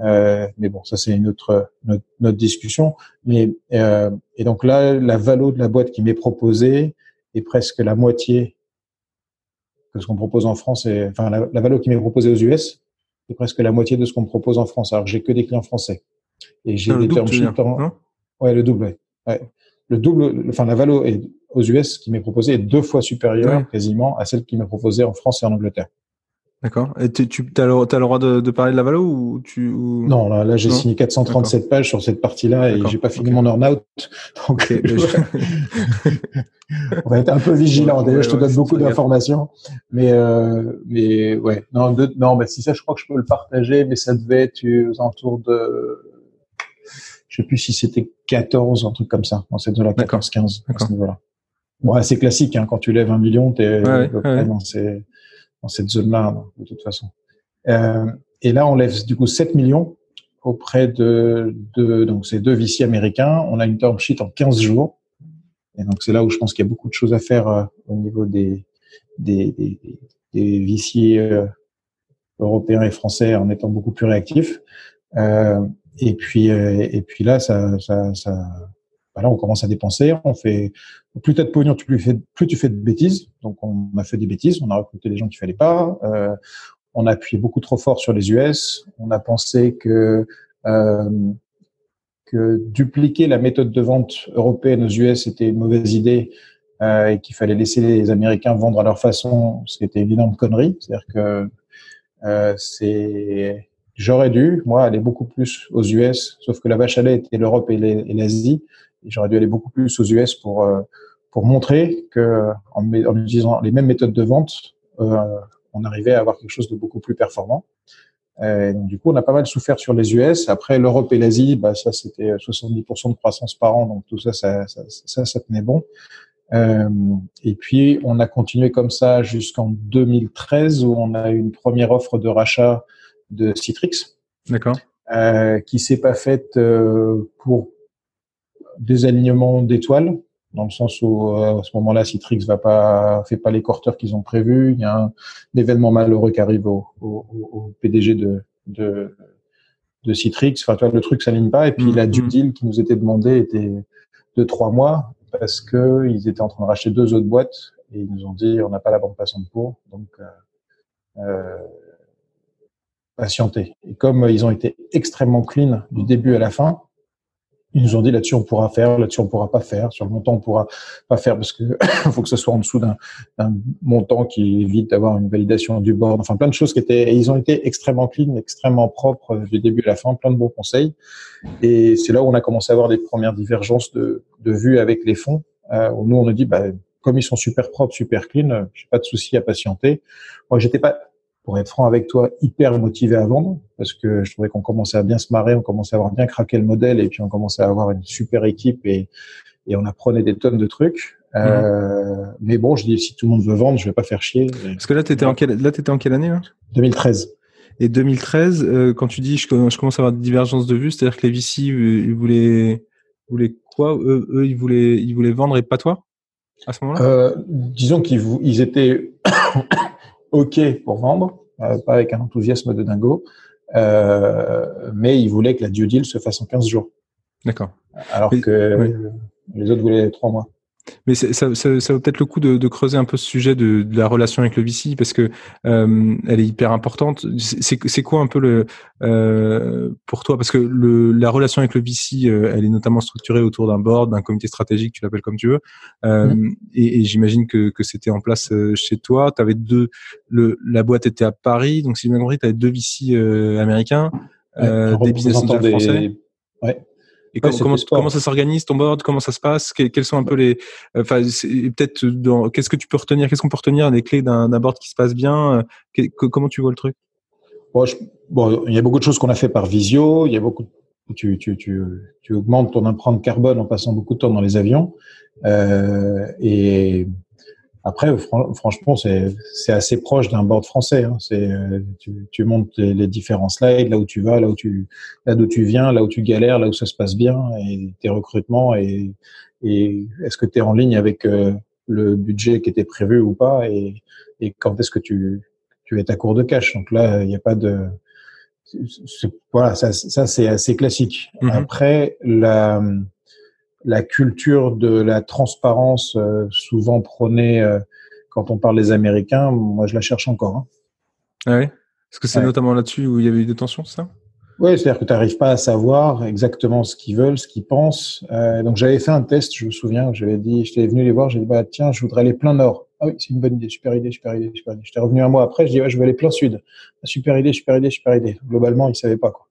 B: euh, mais bon, ça c'est une autre, notre, discussion. Mais euh, et donc là, la valo de la boîte qui m'est proposée est presque la moitié de ce qu'on propose en France. Et, enfin, la, la valo qui m'est proposée aux US est presque la moitié de ce qu'on propose en France. Alors j'ai que des clients français et j'ai des termes sheets en... ouais, le double. Ouais. Le double, enfin la valo est aux US qui m'est proposée est deux fois supérieure quasiment à celle qui m'est proposée en France et en Angleterre.
A: D'accord. Et tu, as, le, as le droit de, de, parler de la valo ou tu ou...
B: Non, là, là j'ai signé 437 pages sur cette partie-là et j'ai pas fini okay. mon earn-out. Donc, okay. on va être un peu vigilant. Déjà, je te donne beaucoup d'informations, mais euh, mais ouais, non, de, non, mais si ça, je crois que je peux le partager, mais ça devait être aux alentours de, je sais plus si c'était 14, un truc comme ça, dans cette zone-là, 14, 15 à ce niveau-là. Bon, c'est classique, hein, quand tu lèves un million, t'es ouais, ouais. dans ces dans cette zone-là, de toute façon. Euh, et là, on lève du coup 7 millions auprès de, de donc ces deux VC américains. On a une term sheet en 15 jours. Et donc, c'est là où je pense qu'il y a beaucoup de choses à faire euh, au niveau des, des, des, des VC euh, européens et français en étant beaucoup plus réactifs. Euh, et puis, et puis là, ça, ça, ça, bah là, on commence à dépenser. On fait plus t'as de pognon, plus, fais, plus tu fais de bêtises. Donc, on a fait des bêtises. On a recruté des gens qu'il fallait pas. Euh, on a appuyé beaucoup trop fort sur les US. On a pensé que euh, que dupliquer la méthode de vente européenne aux US était une mauvaise idée euh, et qu'il fallait laisser les Américains vendre à leur façon, ce qui était une énorme connerie. C'est-à-dire que euh, c'est j'aurais dû moi aller beaucoup plus aux US, sauf que la vache à lait était l'Europe et l'Asie j'aurais dû aller beaucoup plus aux US pour euh, pour montrer que en, en, utilisant les mêmes méthodes de vente, euh, on arrivait à avoir quelque chose de beaucoup plus performant. Euh, donc, du coup, on a pas mal souffert sur les US. Après, l'Europe et l'Asie, bah, ça, c'était 70% de croissance par an. Donc, tout ça, ça, ça, ça, ça tenait bon. Euh, et puis, on a continué comme ça jusqu'en 2013 où on a eu une première offre de rachat de Citrix.
A: D'accord.
B: Euh, qui s'est pas faite euh, pour des alignements d'étoiles, dans le sens où euh, à ce moment-là, Citrix va pas fait pas les quarters qu'ils ont prévus. Il y a un, événement malheureux qui arrive au, au, au PDG de, de, de Citrix. Enfin, tu vois, le truc s'aligne pas. Et puis la due deal qui nous était demandée était de trois mois parce que ils étaient en train de racheter deux autres boîtes et ils nous ont dit on n'a pas la bande passante pour, donc euh, euh, patienter. Et comme ils ont été extrêmement clean du début à la fin, ils nous ont dit là-dessus on pourra faire, là-dessus on pourra pas faire, sur le montant on pourra pas faire parce que faut que ce soit en dessous d'un montant qui évite d'avoir une validation du board. Enfin plein de choses qui étaient. Et ils ont été extrêmement clean, extrêmement propres du début à la fin, plein de bons conseils. Et c'est là où on a commencé à avoir des premières divergences de, de vues avec les fonds. Euh, où nous on a dit bah comme ils sont super propres, super clean, j'ai pas de souci à patienter. Moi j'étais pas pour être franc avec toi, hyper motivé à vendre parce que je trouvais qu'on commençait à bien se marrer, on commençait à avoir bien craqué le modèle et puis on commençait à avoir une super équipe et, et on apprenait des tonnes de trucs. Euh, mhm. mais bon, je dis si tout le monde veut vendre, je vais pas faire chier.
A: Parce que là, t'étais en quelle, là, t'étais en quelle année là?
B: 2013.
A: Et 2013, euh, quand tu dis je, je, commence à avoir des divergences de vues, c'est-à-dire que les VC euh, ils voulaient, voulaient quoi? Eux, eux, ils voulaient, ils voulaient vendre et pas toi? À ce moment-là?
B: Euh, disons qu'ils ils étaient OK pour vendre, euh, pas avec un enthousiasme de dingo, euh, mais ils voulaient que la due deal se fasse en 15 jours.
A: D'accord.
B: Alors que les autres voulaient trois mois.
A: Mais ça, ça, ça, vaut peut-être le coup de, de, creuser un peu ce sujet de, de, la relation avec le VC parce que euh, elle est hyper importante. C'est quoi un peu le euh, pour toi? Parce que le, la relation avec le VC, euh, elle est notamment structurée autour d'un board, d'un comité stratégique, tu l'appelles comme tu veux. Euh, mmh. Et, et j'imagine que, que c'était en place euh, chez toi. Tu avais deux. Le, la boîte était à Paris, donc si j'ai bien compris, tu avais deux VC euh, américains,
B: ouais, des business angels français. Ouais.
A: Et ouais, comment, comment, ça s'organise ton board? Comment ça se passe? Quels sont un peu les, enfin peut-être dans qu'est-ce que tu peux retenir? Qu'est-ce qu'on peut retenir des clés d'un board qui se passe bien? Comment tu vois le truc?
B: Bon, je, bon, il y a beaucoup de choses qu'on a fait par visio. Il y a beaucoup, tu, tu, tu, tu augmentes ton empreinte carbone en passant beaucoup de temps dans les avions. Euh, et après, franchement, c'est assez proche d'un board français. Hein. C'est tu, tu montes les, les, différents slides, là où tu vas, là où tu là d'où tu viens, là où tu galères, là où ça se passe bien, et tes recrutements et, et est-ce que tu es en ligne avec euh, le budget qui était prévu ou pas, et, et quand est-ce que tu tu es à court de cash. Donc là, il n'y a pas de voilà, ça, ça c'est assez classique. Mm -hmm. Après, la la culture de la transparence euh, souvent prônée euh, quand on parle des Américains, moi je la cherche encore. Hein.
A: Ah oui? Est-ce que c'est ouais. notamment là-dessus où il y avait eu des tensions, ça?
B: Oui, c'est-à-dire que tu n'arrives pas à savoir exactement ce qu'ils veulent, ce qu'ils pensent. Euh, donc j'avais fait un test, je me souviens, j'avais dit, j'étais venu les voir, j'ai dit bah tiens, je voudrais aller plein nord. Ah oui, c'est une bonne idée, super idée, super idée, super idée. J'étais revenu un mois après, je dis, ouais, je vais aller plein sud. Ah, super idée, super idée, super idée. Globalement, il savait pas quoi.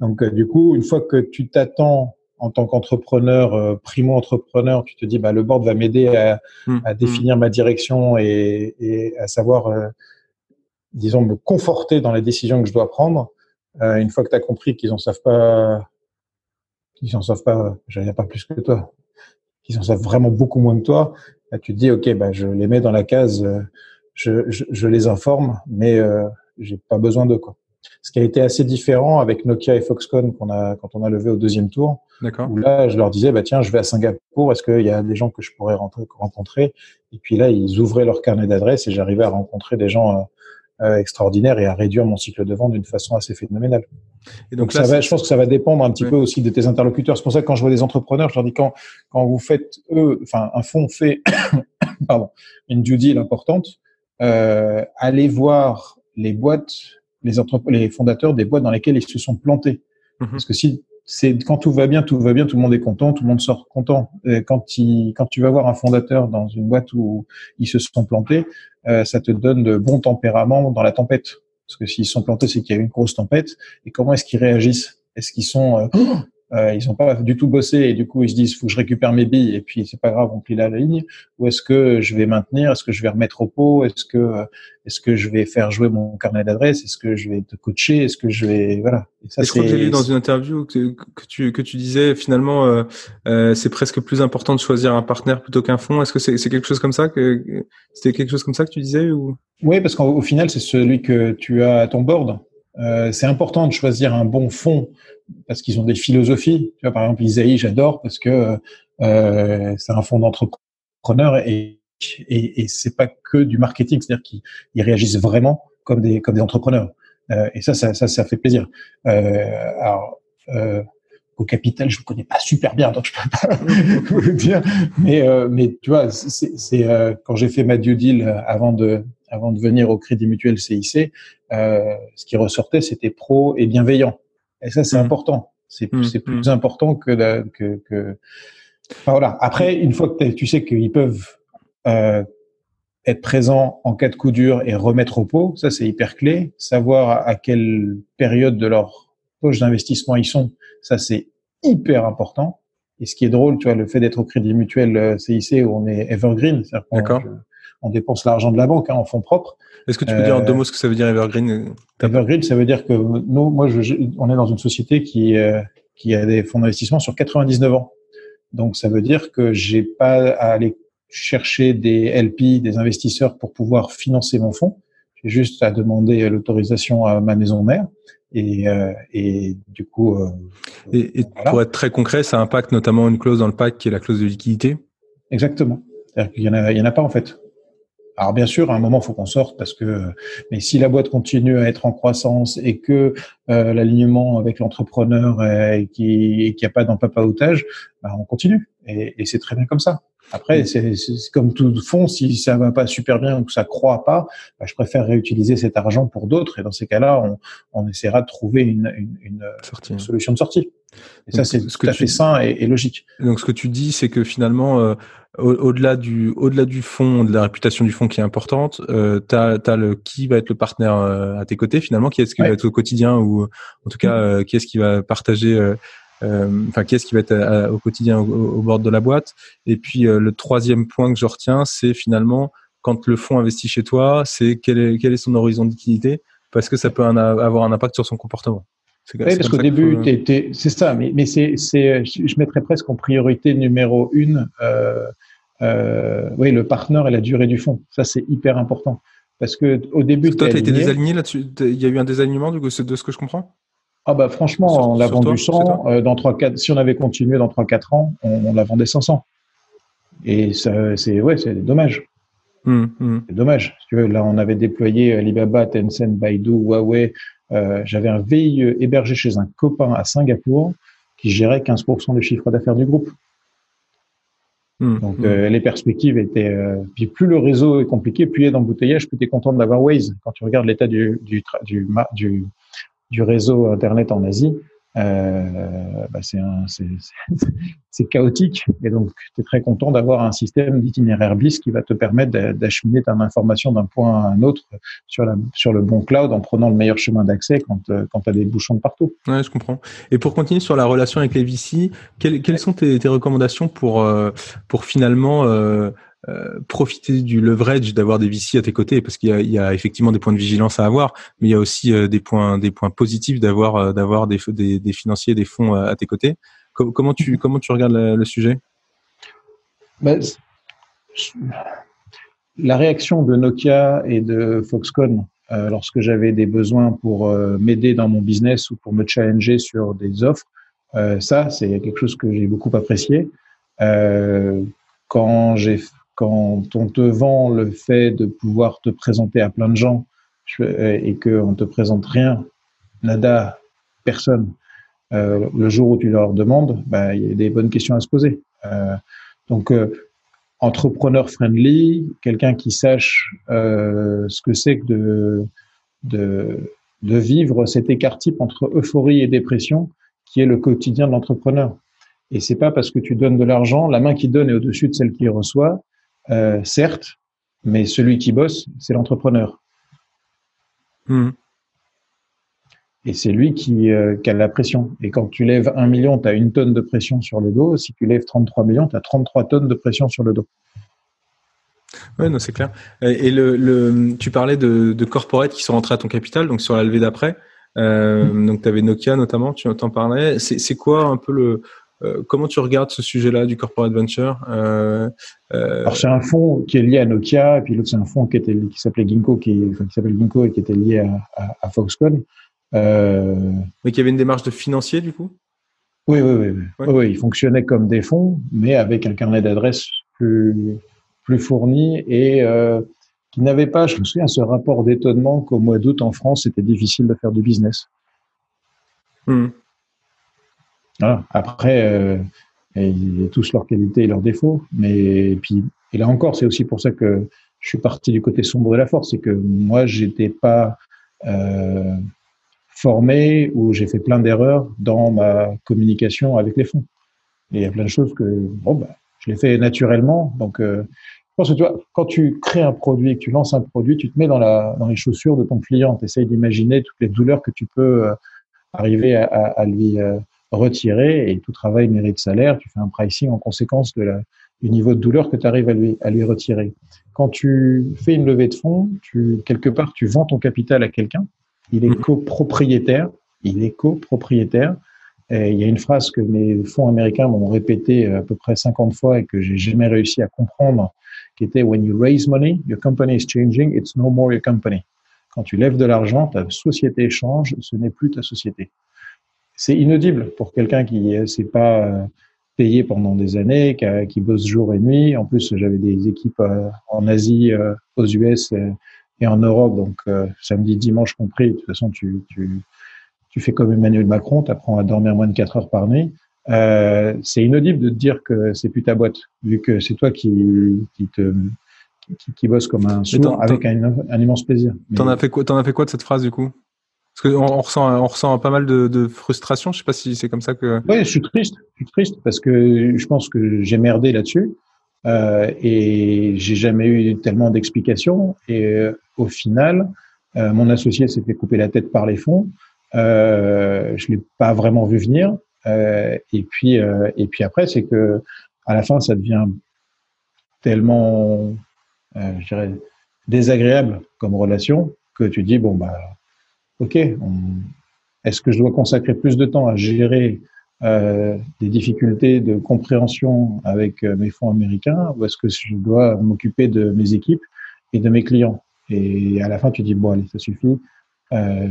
B: Donc, du coup, une fois que tu t'attends en tant qu'entrepreneur, euh, primo-entrepreneur, tu te dis, bah, le board va m'aider à, mmh, à, mmh. définir ma direction et, et à savoir, euh, disons, me conforter dans les décisions que je dois prendre. une fois que tu as compris qu'ils en savent pas, qu'ils en savent pas, j'allais pas plus que toi, qu'ils en savent vraiment beaucoup moins que toi, bah, tu te dis, OK, bah, je les mets dans la case, euh, je, je, je les informe, mais euh, j'ai pas besoin d'eux. Quoi. Ce qui a été assez différent avec Nokia et Foxconn qu'on a, quand on a levé au deuxième tour. Où là, je leur disais, bah, tiens, je vais à Singapour, est-ce qu'il y a des gens que je pourrais rencontrer? Et puis là, ils ouvraient leur carnet d'adresses et j'arrivais à rencontrer des gens euh, euh, extraordinaire et à réduire mon cycle de vente d'une façon assez phénoménale. Et donc, ça va, je pense que ça va dépendre un petit peu aussi de tes interlocuteurs. C'est pour ça que quand je vois des entrepreneurs, je leur dis quand quand vous faites eux, enfin un fonds fait pardon une due deal importante, euh, allez voir les boîtes, les les fondateurs des boîtes dans lesquelles ils se sont plantés. Mhm. Parce que si c'est quand tout va bien, tout va bien, tout le monde est content, tout le monde sort content. quand, il, quand tu vas voir un fondateur dans une boîte où ils se sont plantés, euh, ça te donne de bons tempéraments dans la tempête. Parce que s'ils sont plantés, c'est qu'il y a eu une grosse tempête. Et comment est-ce qu'ils réagissent? Est-ce qu'ils sont euh, euh, ils n'ont pas du tout bossé et du coup ils se disent faut que je récupère mes billes et puis c'est pas grave on plie la ligne. Ou est-ce que je vais maintenir est-ce que je vais remettre au pot est-ce que est-ce que je vais faire jouer mon carnet d'adresse est-ce que je vais te coacher est-ce que je vais voilà.
A: Et ça, je crois que j'ai lu dans une interview que, que, tu que tu disais finalement euh, euh, c'est presque plus important de choisir un partenaire plutôt qu'un fonds? Est-ce que c'est c'est quelque chose comme ça que c'était quelque chose comme ça que tu disais ou?
B: Oui parce qu'au final c'est celui que tu as à ton board. Euh, c'est important de choisir un bon fonds parce qu'ils ont des philosophies. Tu vois, par exemple, Isaïe, j'adore parce que euh, c'est un fonds d'entrepreneurs et, et, et c'est pas que du marketing, c'est-à-dire qu'ils réagissent vraiment comme des comme des entrepreneurs. Euh, et ça, ça, ça, ça, fait plaisir. Euh, alors, euh, au capital, je ne connais pas super bien, donc je peux pas vous le dire. Mais, euh, mais tu vois, c'est euh, quand j'ai fait ma due deal avant de avant de venir au Crédit Mutuel CIC, ce qui ressortait, c'était pro et bienveillant. Et ça, c'est mmh. important. C'est mmh. c'est plus mmh. important que, que, que... Enfin, voilà. Après, une fois que tu sais qu'ils peuvent euh, être présents en cas de coup dur et remettre au pot, ça c'est hyper clé. Savoir à quelle période de leur poche d'investissement ils sont, ça c'est hyper important. Et ce qui est drôle, tu vois, le fait d'être au Crédit Mutuel CIC où on est evergreen, c'est-à-dire on dépense l'argent de la banque hein, en fonds propres.
A: Est-ce que tu peux dire en deux euh, mots ce que ça veut dire Evergreen?
B: Evergreen, ça veut dire que nous, moi, je, on est dans une société qui euh, qui a des fonds d'investissement sur 99 ans. Donc ça veut dire que j'ai pas à aller chercher des LP, des investisseurs pour pouvoir financer mon fonds. J'ai juste à demander l'autorisation à ma maison mère. Et, euh, et du coup. Euh,
A: et, et pour être très concret, ça impacte notamment une clause dans le pack qui est la clause de liquidité?
B: Exactement. C'est-à-dire qu'il y en a, il y en a pas en fait. Alors bien sûr, à un moment, il faut qu'on sorte parce que, mais si la boîte continue à être en croissance et que euh, l'alignement avec l'entrepreneur et qu'il n'y a pas d'empapaoutage, bah, on continue. Et, et c'est très bien comme ça. Après, c'est comme tout fond, si ça va pas super bien ou que ça croit pas, bah, je préfère réutiliser cet argent pour d'autres. Et dans ces cas-là, on, on essaiera de trouver une, une, une, solution de sortie. Et ça, c'est tout à fait sain et, et, logique.
A: Donc, ce que tu dis, c'est que finalement, euh, au-delà du, au-delà du fond, de la réputation du fond qui est importante, euh, tu as, le qui va être le partenaire euh, à tes côtés finalement, qui est-ce qui va être au quotidien ou en tout cas, euh, qui est-ce qui va partager euh, enfin qui est-ce qui va être euh, au quotidien au, bord de la boîte. Et puis euh, le troisième point que je retiens, c'est finalement quand le fonds investit chez toi, c'est quel est, quel est son horizon d'utilité parce que ça peut avoir un impact sur son comportement.
B: Oui, parce qu'au début, c'est ça, mais, mais c'est, je mettrais presque en priorité numéro une, euh, euh, oui, le partenaire et la durée du fonds. Ça, c'est hyper important. Parce que au début,
A: toi, tu as été désaligné là-dessus. Il y a eu un désalignement de ce que je comprends?
B: Ah bah franchement, on l'a vendu 100. Euh, dans 3, 4, si on avait continué dans 3-4 ans, on, on, la vendait 500. Et c'est ouais, c'est dommage. Hum, hum. C'est dommage. tu veux, là, on avait déployé Alibaba, Tencent, Baidu, Huawei. Euh, J'avais un VIE hébergé chez un copain à Singapour qui gérait 15% du chiffre d'affaires du groupe. Hum, Donc euh, les perspectives étaient. Euh, puis plus le réseau est compliqué, plus il y a d'embouteillages, plus tu es content d'avoir Waze. Quand tu regardes l'état du, du, du, du du réseau Internet en Asie, euh, bah c'est chaotique. Et donc, tu es très content d'avoir un système d'itinéraire bis qui va te permettre d'acheminer ta information d'un point à un autre sur, la, sur le bon cloud en prenant le meilleur chemin d'accès quand, euh, quand tu as des bouchons de partout.
A: Ouais, je comprends. Et pour continuer sur la relation avec les VC, quelles, quelles sont tes, tes recommandations pour, euh, pour finalement euh, euh, profiter du leverage d'avoir des VC à tes côtés parce qu'il y, y a, effectivement des points de vigilance à avoir, mais il y a aussi euh, des points des points positifs d'avoir euh, d'avoir des, des, des, financiers, des fonds à tes côtés. comment tu comment tu regardes le, sujet?
B: Ben, La réaction de Nokia et de Foxconn lorsque j'avais des besoins pour m'aider dans mon business ou pour me challenger sur des offres, ça c'est quelque chose que j'ai beaucoup apprécié. quand j'ai quand on te vend le fait de pouvoir te présenter à plein de gens et qu'on te présente rien, nada, personne, euh, le jour où tu leur demandes, bah, il y a des bonnes questions à se poser. Euh, donc, euh, entrepreneur friendly, quelqu'un qui sache ce que c'est que de, de, de vivre cet écart type entre euphorie et dépression qui est le quotidien de l'entrepreneur. Et c'est pas parce que tu donnes de l'argent, la main qui donne est au-dessus de celle qui reçoit, euh, certes, mais celui qui bosse, c'est l'entrepreneur. Hmm. Et c'est lui qui, euh, qui, a la pression. Et quand tu lèves un million, tu as une tonne de pression sur le dos. Si tu lèves 33 millions, tu as 33 tonnes de pression sur le dos.
A: Oui, non, c'est clair. Et le, le, tu parlais de, de corporate qui sont rentrés à ton capital, donc sur la levée d'après. Euh, hmm. Donc, tu avais Nokia notamment, tu en parlais. C'est quoi un peu le, comment tu regardes ce sujet-là du corporate venture
B: euh, euh, Alors c'est un fonds qui est lié à Nokia, et puis l'autre c'est un fonds qui était qui s'appelait Ginkgo, qui, enfin, qui s'appelle Ginkgo et qui était lié à, à, à Foxconn.
A: Mais qui avait une démarche de financier du coup?
B: Oui oui, oui, oui, oui. il fonctionnait comme des fonds, mais avec un carnet d'adresses plus plus fourni et qui n'avait pas, je me souviens, ce rapport d'étonnement qu'au mois d'août en France, c'était difficile de faire du business. Hmm. Après, euh, ils ont tous leurs qualités et leurs défauts, mais puis et là encore, c'est aussi pour ça que je suis parti du côté sombre de la force, c'est que moi, j'étais pas euh, formé ou j'ai fait plein d'erreurs dans ma communication avec les fonds. Et il y a plein de choses que bon, bah, je l'ai fait naturellement. Donc, euh, je pense que tu vois, quand tu crées un produit, que tu lances un produit, tu te mets dans, la, dans les chaussures de ton client. Tu essayes d'imaginer toutes les douleurs que tu peux euh, arriver à, à, à lui euh, retirer et tout travail mérite salaire. Tu fais un pricing en conséquence de la, du niveau de douleur que tu arrives à lui, à lui retirer. Quand tu fais une levée de fonds, tu, quelque part, tu vends ton capital à quelqu'un. Il est mmh. copropriétaire. Il est copropriétaire. Et il y a une phrase que mes fonds américains m'ont répété à peu près 50 fois et que j'ai jamais réussi à comprendre, qui était When you raise money, your company is changing, it's no more your company. Quand tu lèves de l'argent, ta société change, ce n'est plus ta société c'est inaudible pour quelqu'un qui ne s'est pas euh, payé pendant des années, qui, qui, bosse jour et nuit. En plus, j'avais des équipes euh, en Asie, euh, aux US et, en Europe, donc samedi, dimanche compris. De toute façon, tu, tu, tu fais comme Emmanuel Macron, tu apprends à dormir moins de 4 heures par nuit. Euh, c'est inaudible de te dire que c'est plus ta boîte, vu que c'est toi qui, qui te qui, qui bosse comme un sourd avec un, un, immense plaisir.
A: T'en as fait quoi T'en as fait quoi de cette phrase du coup? Parce qu'on on ressent, on ressent pas mal de, de frustration. Je sais pas si c'est comme ça que.
B: Oui, je suis triste. Je suis triste parce que je pense que j'ai merdé là-dessus euh, et j'ai jamais eu tellement d'explications. Et euh, au final, euh, mon associé s'est fait couper la tête par les fonds. Euh, je l'ai pas vraiment vu venir. Euh, et puis, euh, et puis après, c'est que à la fin, ça devient tellement, je dirais, désagréable comme relation que tu dis bon bah OK, est-ce que je dois consacrer plus de temps à gérer euh, des difficultés de compréhension avec euh, mes fonds américains ou est-ce que je dois m'occuper de mes équipes et de mes clients? Et à la fin, tu dis, bon, allez, ça suffit. Euh,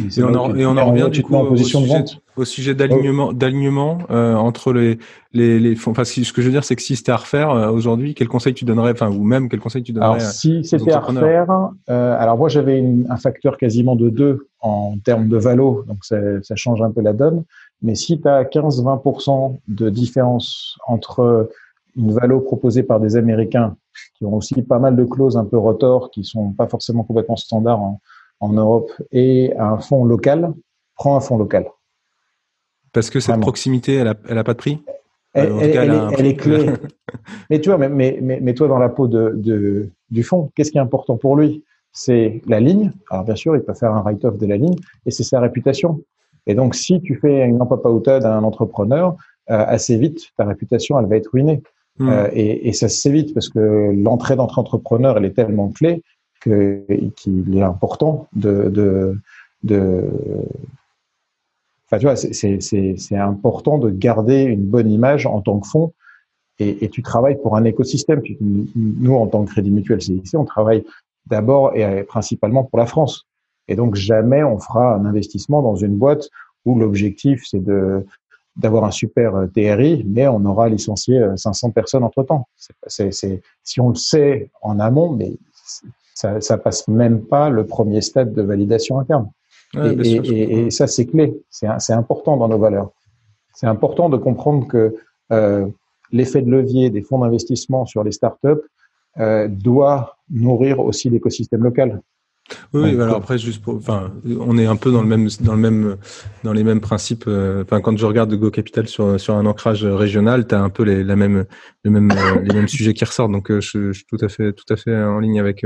A: et, on en, et on en revient du coup au sujet, au sujet d'alignement, d'alignement euh, entre les les, les enfin ce que je veux dire c'est que si c'était à refaire euh, aujourd'hui, quel conseil tu donnerais, enfin ou même quel conseil tu donnerais
B: Alors si c'était à refaire, euh, alors moi j'avais un facteur quasiment de deux en termes de valo, donc ça, ça change un peu la donne. Mais si tu as 15-20% de différence entre une valo proposée par des Américains qui ont aussi pas mal de clauses un peu rotor qui sont pas forcément complètement standards en, en Europe et un fonds local, prends un fonds local.
A: Parce que cette proximité, elle a, elle a pas de prix?
B: Elle, est, clé. mais tu vois, mais, mais, mais, toi dans la peau de, de du fond, qu'est-ce qui est important pour lui? C'est la ligne. Alors bien sûr, il peut faire un write-off de la ligne, et c'est sa réputation. Et donc, si tu fais une papa à un entrepreneur, euh, assez vite, ta réputation, elle va être ruinée. Hmm. Euh, et, et, ça se sait vite parce que l'entrée d'entre entrepreneurs, elle est tellement clé qu'il est important de, de, Enfin, tu vois, c'est important de garder une bonne image en tant que fonds et, tu travailles pour un écosystème. Nous, en tant que Crédit Mutuel CIC, on travaille d'abord et principalement pour la France. Et donc, jamais on fera un investissement dans une boîte où l'objectif, c'est d'avoir un super euh, TRI, mais on aura licencié 500 euh, personnes entre-temps. Si on le sait en amont, mais ça, ça passe même pas le premier stade de validation interne. et, et, ça, c'est clé. C'est, important dans nos valeurs. C'est important de comprendre que euh, l'effet de levier des fonds d'investissement sur les startups euh, doit nourrir aussi l'écosystème local.
A: Oui, alors après juste pour, enfin, on est un peu dans le même, dans le même, dans les mêmes principes. Euh, enfin, quand je regarde Go Capital sur sur un ancrage régional, tu as un peu les, la même, le même, euh, les mêmes sujets qui ressortent. Donc, euh, je, je, suis tout à fait, tout à fait en ligne avec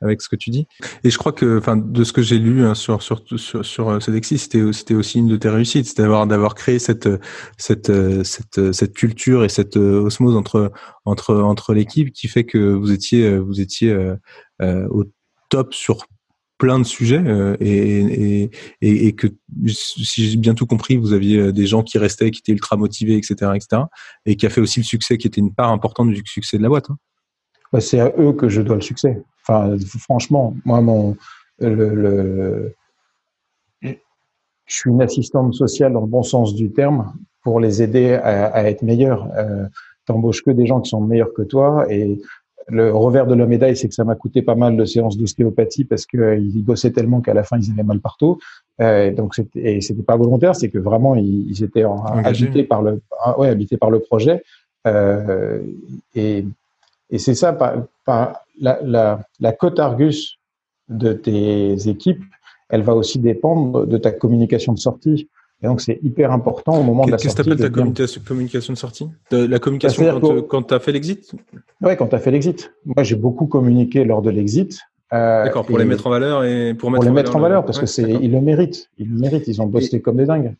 A: avec ce que tu dis. Et je crois que, enfin, de ce que j'ai lu hein, sur sur sur, sur c'était c'était aussi une de tes réussites, c'était d'avoir d'avoir créé cette cette cette cette culture et cette osmose entre entre entre l'équipe qui fait que vous étiez vous étiez au sur plein de sujets euh, et, que si j'ai bien tout compris, vous aviez euh, des gens qui restaient, qui étaient ultra motivés, etc., etc., et qui a fait aussi le succès, qui était une part importante du succès de la boîte. Hein.
B: Bah, c'est à eux que je dois le succès. Enfin, franchement, moi, mon le, je suis une assistante sociale dans le bon sens du terme pour les aider à, à être meilleurs. Euh, T'embauches que des gens qui sont meilleurs que toi et le revers de la médaille, c'est que ça m'a coûté pas mal de séances d'ostéopathie parce qu'ils euh, bossaient tellement qu'à la fin, ils avaient mal partout. Euh, donc, c'était, et c'était pas volontaire, c'est que vraiment, ils, ils étaient habités par le, ah, ouais, habités par le projet. Euh, et, et c'est ça, par, par la, la, la cote Argus de tes équipes, elle va aussi dépendre de ta communication de sortie. Et donc, c'est hyper important au moment de la sortie.
A: Qu'est-ce que tu appelles ta communication, communication de sortie? La communication quand, quand tu as fait l'exit?
B: Oui, quand tu as fait l'exit. Moi, j'ai beaucoup communiqué lors de l'exit.
A: Euh, D'accord, pour les mettre en valeur et
B: pour, mettre, les mettre en valeur, parce que c'est, ils le méritent. Ils le méritent. Ils ont bossé comme des dingues.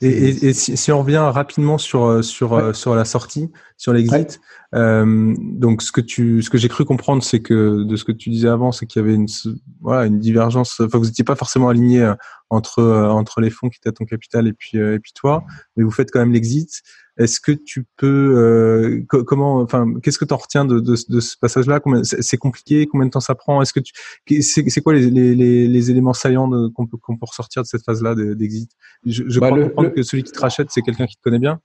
A: Et, et, et si, si, on revient rapidement sur euh, sur euh, sur la sortie, sur l'exit, euh, donc ce que tu ce que j'ai cru comprendre, c'est que de ce que tu disais avant, c'est qu'il y avait une voilà une divergence. Enfin, vous n'étiez pas forcément aligné euh, entre entre les fonds qui étaient à ton capital et puis et puis toi, mais vous faites quand même l'exit. Est-ce que tu peux euh, comment enfin qu'est-ce que tu en retiens de, de, de ce passage-là? C'est compliqué? Combien de temps ça prend? Est-ce que tu c'est quoi les, les, les, éléments saillants qu'on peut qu'on peut ressortir de cette phase-là d'exit Je, je bah, crois comprendre que celui qui te rachète c'est quelqu'un qui te connaît bien.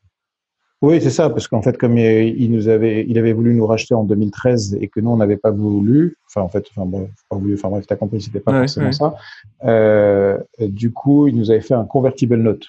B: Oui, c'est ça, parce qu'en fait, comme il nous avait, il avait voulu nous racheter en 2013 et que nous on n'avait pas voulu, enfin en fait, enfin bref, pas voulu, enfin bref, t'as compris, c'était pas forcément ça. Euh, du coup, il nous avait fait un convertible note.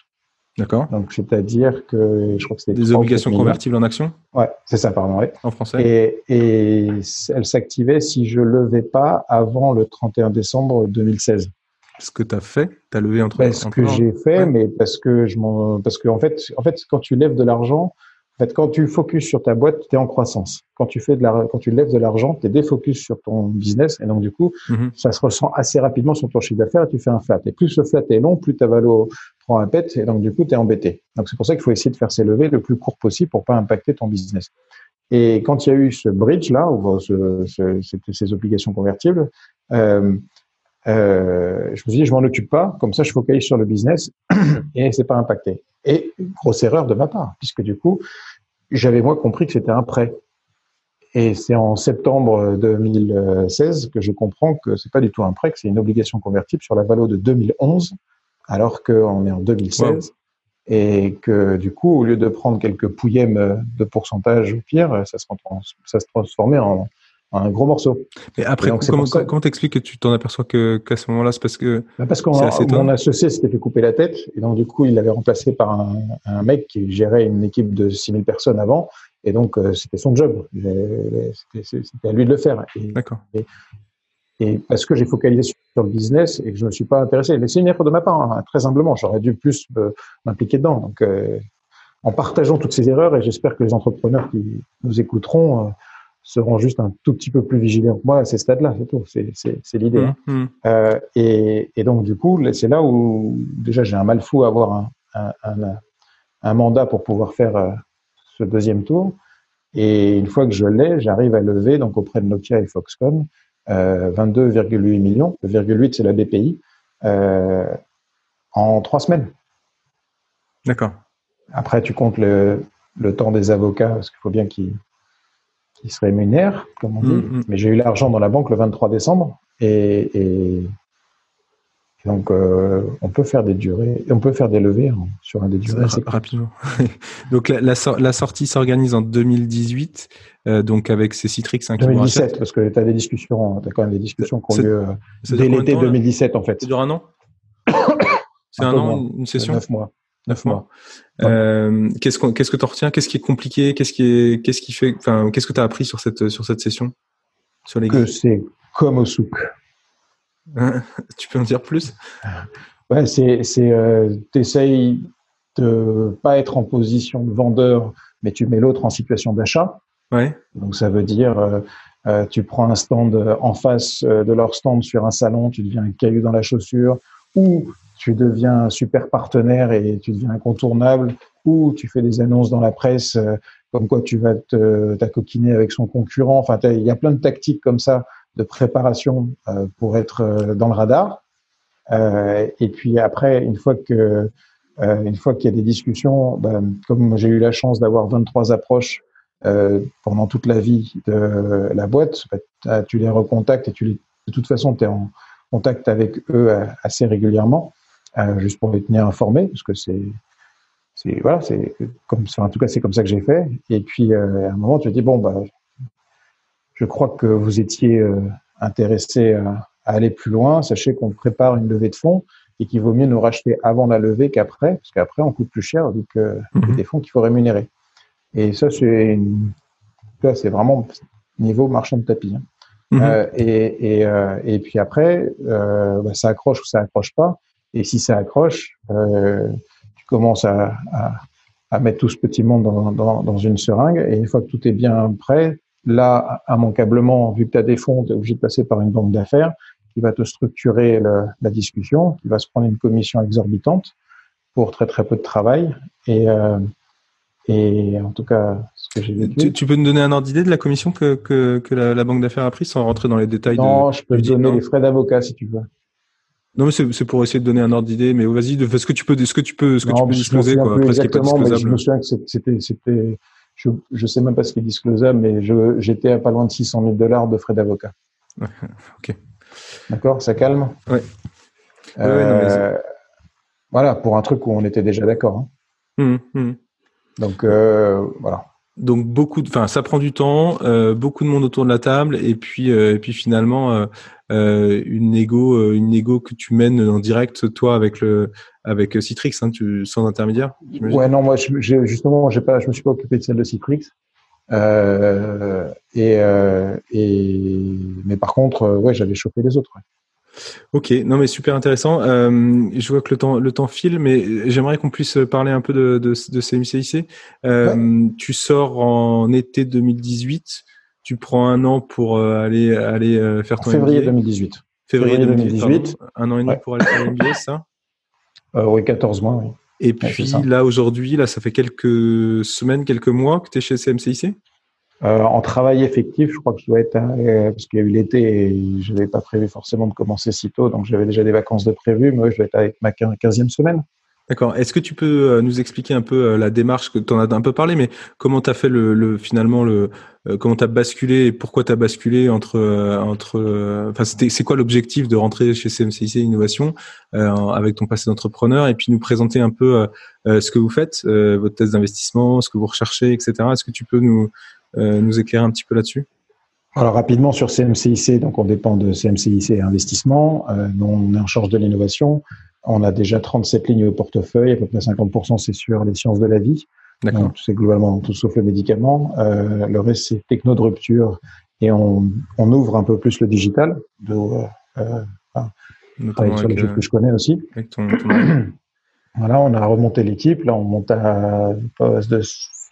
A: D'accord.
B: Donc, c'est-à-dire que je crois que c'était
A: des obligations convertibles en actions.
B: Ouais, c'est ça, pardon. Ouais.
A: En français.
B: Et, et elle s'activait si je levais pas avant le 31 décembre 2016.
A: Ce que tu as fait, tu as levé entre.
B: Ce que j'ai fait, mais parce que je m'en, parce que en fait, en fait, quand tu lèves de l'argent, en fait, quand tu focuses sur ta boîte, tu es en croissance. Quand tu fais de la, quand tu lèves de l'argent, tu es défocus sur ton business et donc du coup, mhm. ça se ressent assez rapidement sur ton chiffre d'affaires et tu fais un flat. Et plus ce flat est long, plus ta valo prend un pet et donc du coup, tu es embêté. Donc c'est pour ça qu'il faut essayer de faire ces levées le plus court possible pour pas impacter ton business. Et quand il y a eu ce bridge là, ou ce, ce, ces obligations convertibles, euh, euh, je me suis dit, je m'en occupe pas, comme ça je focalise sur le business et c'est pas impacté. Et grosse erreur de ma part, puisque du coup, j'avais moi compris que c'était un prêt. Et c'est en septembre 2016 que je comprends que c'est pas du tout un prêt, que c'est une obligation convertible sur la valeur de 2011, alors qu'on est en 2016. Et que du coup, au lieu de prendre quelques pouillèmes de pourcentage au pire, ça se, ça se transformait en, un gros morceau.
A: Et après, comment t'expliques que tu t'en aperçois que qu'à ce moment-là, c'est parce que
B: bah, parce qu'on mon associé s'était fait couper la tête et donc du coup il l'avait remplacé par un, un, mec qui gérait une équipe de 6000 personnes avant et donc euh, c'était son job, c'était à lui de le faire.
A: D'accord.
B: Et, et parce que j'ai focalisé sur le business et que je ne me suis pas intéressé. Mais c'est une erreur de ma part, hein, très humblement. J'aurais dû plus m'impliquer dedans. Donc, euh, en partageant toutes ces erreurs, et j'espère que les entrepreneurs qui nous écouteront euh, seront juste un tout petit peu plus vigilants que moi à ces stades-là. C'est tout. C'est l'idée. Hein. Mmh, mmh. Euh, et, et, donc, du coup, c'est là où déjà j'ai un mal fou à avoir un, un, un, un mandat pour pouvoir faire euh, ce deuxième tour. Et une fois que je l'ai, j'arrive à lever donc auprès de Nokia et Foxconn euh, 22,8 millions. Le 0,8 c'est la BPI euh, en trois semaines.
A: D'accord.
B: Après, tu comptes le, le temps des avocats parce qu'il faut bien qu'ils se rémunèrent, comme on dit. Mm, mm. Mais j'ai eu l'argent dans la banque le 23 décembre et, et donc, euh, on peut faire des durées, on peut faire des levées hein, sur un des durées.
A: rapidement. donc, la, la, la sortie s'organise en 2018, euh, donc avec ces Citrix.
B: Hein, 2017, parce que tu as des discussions, tu as quand même des discussions qui ont lieu euh, dès l'été 2017, en fait.
A: Ça dure un an C'est un, an, une session
B: Neuf mois.
A: Neuf mois. Euh, qu'est-ce, qu'est-ce que tu retiens? Qu'est-ce qui est compliqué? Qu'est-ce qui est, qu'est-ce qui fait, enfin, qu'est-ce que tu as appris sur cette, sur cette session?
B: Sur les Que c'est comme au souk.
A: tu peux en dire plus?
B: Ouais, c'est, c'est euh, t'essayes de pas être en position de vendeur, mais tu mets l'autre en situation d'achat.
A: Ouais.
B: Donc ça veut dire, euh, euh, tu prends un stand en face de leur stand sur un salon, tu deviens un caillou dans la chaussure, ou tu deviens un super partenaire et tu deviens incontournable, ou tu fais des annonces dans la presse comme quoi tu vas te t'acoquiner avec son concurrent. Enfin, il y a plein de tactiques comme ça de préparation euh, pour être euh, dans le radar. Euh, et puis après, une fois que une fois qu'il y a des discussions, ben, comme j'ai eu la chance d'avoir 23 approches pendant toute la vie de la boîte, ben, tu les recontactes et tu de toute façon, tu es en contact avec eux assez régulièrement, juste pour les tenir informés, parce que c'est c'est voilà, c'est comme ça. En tout cas, c'est comme ça que j'ai fait. Et puis à un moment, tu te dis bon bah je crois que vous étiez euh, intéressé à, aller plus loin. Sachez qu'on prépare une levée de fonds et qu'il vaut mieux nous racheter avant la levée qu'après, parce qu'après, on coûte plus cher vu que mmh. des fonds qu'il faut rémunérer. Et ça, c'est c'est vraiment niveau marchand de tapis. Hein. Mhm. Euh, et, et, euh, et, puis après, euh, bah, ça accroche ou ça accroche pas. Et si ça accroche, euh, tu commences à, à, à, mettre tout ce petit monde dans, dans, dans, une seringue. Et une fois que tout est bien prêt, Là, immanquablement, vu que tu as des fonds, tu es obligé de passer par une banque d'affaires qui va te structurer le, la discussion, qui va se prendre une commission exorbitante pour très très peu de travail. Et, euh, et en tout cas, ce que j'ai
A: vécu. Tu, peux nous donner un ordre d'idée de la commission que, que, que la, la, banque d'affaires a pris sans rentrer dans les détails
B: Non, je peux te donner les frais d'avocat si tu veux.
A: Non, mais c'est pour essayer de donner un ordre d'idée. Mais vas-y, ce que tu peux, ce que tu peux, ce que tu peux discloser, quoi.
B: Après, Mais je me souviens que c'était, c'était, je sais même pas ce qui est disclosable, mais j'étais à pas loin de 600 000 dollars de frais d'avocat.
A: ok.
B: D'accord, ça calme?
A: Oui.
B: Euh, voilà, pour un truc où on était déjà d'accord. Hein.
A: Hum, hum.
B: Donc, euh, voilà
A: donc beaucoup enfin ça prend du temps, euh, beaucoup de monde autour de la table et puis euh, et puis finalement euh, euh une négo euh, une négo que tu mènes en direct toi avec le avec Citrix hein, tu sans intermédiaire.
B: Ouais non moi je, justement j'ai pas je me suis pas occupé de celle de Citrix et et mais par contre ouais j'avais chopé les autres. Ouais.
A: Ok, non mais super intéressant. Euh, je vois que le temps le temps file, mais j'aimerais qu'on puisse parler un peu de, de, de CMCIC. Euh, Tu sors en été 2018. Tu prends un an pour euh, aller aller faire ton
B: février 2018.
A: Février, 2018. un an et demi pour aller faire l'MBA, ça?
B: Euh, Oui, 14 mois. Oui.
A: Et puis là aujourd'hui, là ça fait quelques semaines, quelques mois que tu es chez CMCIC
B: euh, en travail effectif, je crois que je dois être, euh, parce qu'il y a eu l'été et je n'avais pas prévu forcément de commencer si tôt, donc j'avais déjà des vacances de prévu, mais je dois être avec ma 15e semaine.
A: D'accord. Est-ce que tu peux euh, nous expliquer un peu la démarche que tu en as un peu parlé, mais comment tu as fait le, le, finalement le comment tu as basculé et pourquoi tu as basculé entre entre enfin c'est quoi l'objectif de rentrer chez CMCIC Innovation avec ton passé d'entrepreneur et puis nous présenter un peu ce que vous faites, votre thèse d'investissement, ce que vous recherchez, etc. Est-ce que tu peux nous nous éclairer un petit peu là-dessus
B: alors rapidement sur CMCIC, donc on dépend de CMCIC Investissement, euh, on est en charge de l'innovation. On a déjà 37 lignes au portefeuille, à peu près 50% c'est sur les sciences de la vie. Donc c'est globalement tout sauf le médicament. Euh, le reste c'est techno de rupture et on, on, ouvre un peu plus le digital. De, euh, Notamment sur les choses que je connais aussi. Avec ton, voilà, on a remonté l'équipe. Là, on monte à de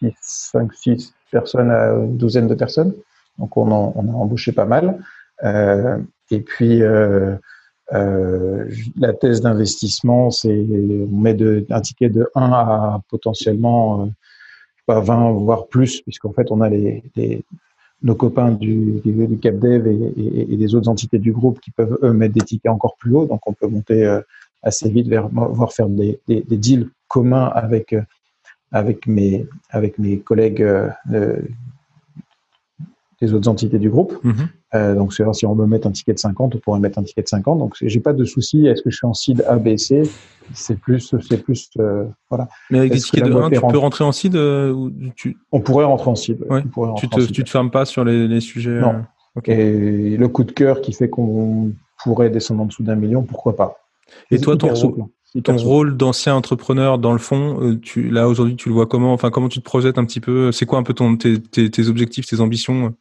B: 6, 5, 6 personnes à une douzaine de personnes. Donc, on, on a embauché pas mal. Euh, et puis, euh, euh, la thèse d'investissement, c'est on met de, un ticket de 1 à potentiellement euh, pas 20 voire plus, puisqu'en fait on a les, nos copains du, du, CapDev et, des autres entités du groupe qui peuvent eux mettre des tickets encore plus haut, donc on peut monter euh, assez vite vers voir faire des, des, deals communs avec avec mes avec mes collègues des autres entités du groupe. Mm-hmm. Euh, donc, si on veut mettre un ticket de 50, on pourrait mettre un ticket de 50. Donc, j'ai pas de souci. Est-ce que je suis en seed A, B, C? C'est plus, c'est plus, euh, voilà.
A: Mais avec des tickets de 1, tu peux rentrer en seed euh, ou tu...
B: On pourrait rentrer en seed.
A: Ouais. tu te, tu te fermes pas sur les, les sujets.
B: Non. Et le coup de cœur qui fait qu'on pourrait descendre en dessous d'un million, pourquoi pas?
A: Et toi, ton, ton rôle d'ancien entrepreneur dans le fond, tu, là aujourd'hui, tu le vois comment Enfin, comment tu te projettes un petit peu C'est quoi un peu ton, tes, tes, tes objectifs, tes ambitions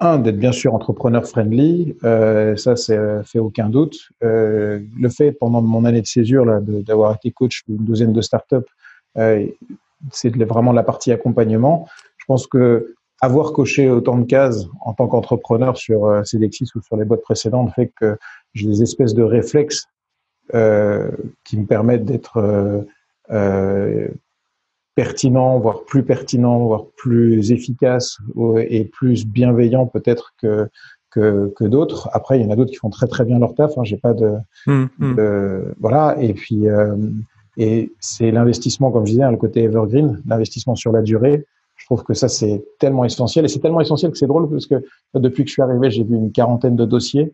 B: un, d'être bien sûr entrepreneur friendly, euh, ça c'est euh, fait aucun doute. Euh, le fait pendant mon année de césure là d'avoir été coach d'une douzaine de startups, euh, c'est vraiment la partie accompagnement. Je pense que avoir coché autant de cases en tant qu'entrepreneur sur euh, CDXIS ou sur les boîtes précédentes fait que j'ai des espèces de réflexes euh, qui me permettent d'être pertinent, voire plus pertinent, voire plus efficace et plus bienveillant peut-être que que, que d'autres. Après, il y en a d'autres qui font très très bien leur taf. Hein, J'ai pas de, mmh, mmh. de, voilà. Et puis euh, et c'est l'investissement, comme je disais, hein, le côté evergreen, l'investissement sur la durée. Je trouve que ça c'est tellement essentiel et c'est tellement essentiel que c'est drôle parce que depuis que je suis arrivé, j'ai vu une quarantaine de dossiers,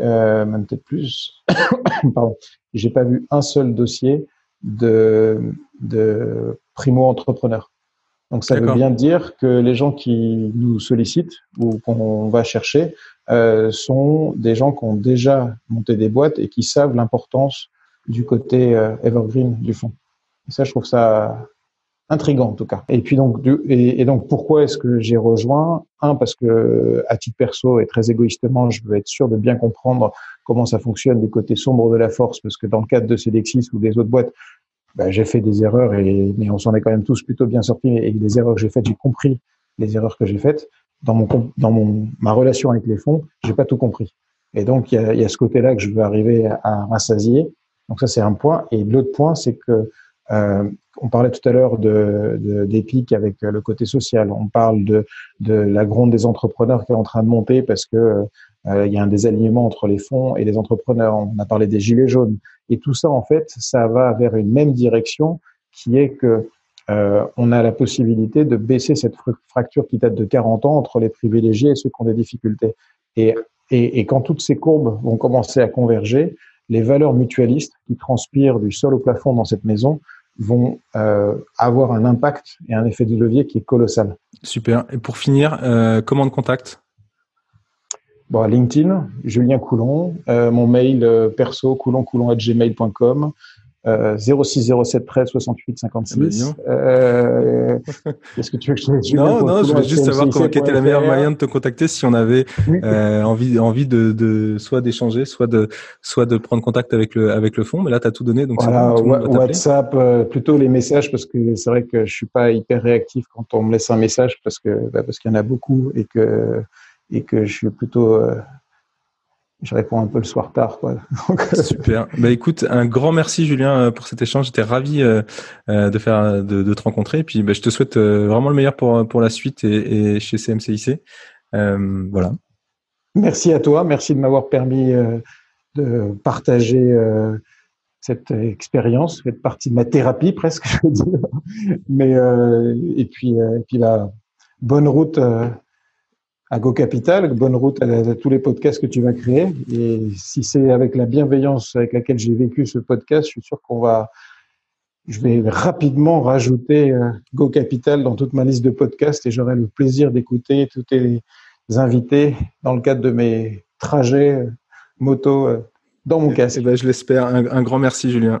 B: euh, même peut-être plus. Pardon. J'ai pas vu un seul dossier de, de primo-entrepreneurs. Donc ça veut bien dire que les gens qui nous sollicitent ou qu'on va chercher euh, sont des gens qui ont déjà monté des boîtes et qui savent l'importance du côté euh, evergreen du fonds. Et ça, je trouve ça intrigant en tout cas. Et puis donc, et, et donc pourquoi est-ce que j'ai rejoint? Un parce que à titre perso et très égoïstement, je veux être sûr de bien comprendre comment ça fonctionne du côté sombre de la force, parce que dans le cadre de Cedexis ou des autres boîtes, bah, j'ai fait des erreurs, et, mais on s'en est quand même tous plutôt bien sortis. Et les erreurs que j'ai faites, j'ai compris les erreurs que j'ai faites. Dans mon dans mon ma relation avec les fonds, j'ai pas tout compris. Et donc il y a, y a ce côté-là que je veux arriver à rassasier. Donc ça c'est un point. Et l'autre point, c'est que euh, on parlait tout à l'heure de, d'Epic avec le côté social. On parle de, de la gronde des entrepreneurs qui est en train de monter parce que euh, il y a un désalignement entre les fonds et les entrepreneurs. On a parlé des gilets jaunes. Et tout ça, en fait, ça va vers une même direction qui est que euh, on a la possibilité de baisser cette fracture qui date de 40 ans entre les privilégiés et ceux qui ont des difficultés. Et, et, et quand toutes ces courbes vont commencer à converger, les valeurs mutualistes qui transpirent du sol au plafond dans cette maison vont euh, avoir un impact et un effet de levier qui est colossal.
A: Super. Et pour finir, euh, comment de contact?
B: Bon, LinkedIn, Julien Coulon, euh, mon mail perso, couloncoulon.gmail.com, euh, 0607 13 68 56. Euh, Qu'est-ce que tu veux que je te dise
A: Non, non, je voulais juste savoir comment, quel était le meilleur moyen de te contacter si on avait euh, envie, envie de, de soit d'échanger, soit de, soit de prendre contact avec le, avec le fond. Mais là, tu as tout donné. Donc
B: voilà, WhatsApp, euh, plutôt les messages parce que c'est vrai que je suis pas hyper réactif quand on me laisse un message parce que, bah, parce qu'il y en a beaucoup et que, et que je suis plutôt euh, je réponds un peu le soir tard. Quoi.
A: Euh, Super. Bah écoute, un grand merci Julien euh, pour cet échange. J'étais ravi de faire de, de, te rencontrer. Et puis bah, je te souhaite vraiment le meilleur pour pour la suite et, et chez CMCIC. Euh, voilà.
B: Merci à toi. Merci de m'avoir permis de partager cette expérience, fait partie de ma thérapie presque, je veux dire. Mais et puis et puis la bonne route à Go Capital, bonne route à, tous les podcasts que tu vas créer. Et si c'est avec la bienveillance avec laquelle j'ai vécu ce podcast, je suis sûr qu'on va, je vais rapidement rajouter euh, Go Capital dans toute ma liste de podcasts et j'aurai le plaisir d'écouter tous les invités dans le cadre de mes trajets euh, moto euh, dans mon casque.
A: Eh ben, je l'espère. un grand merci, Julien.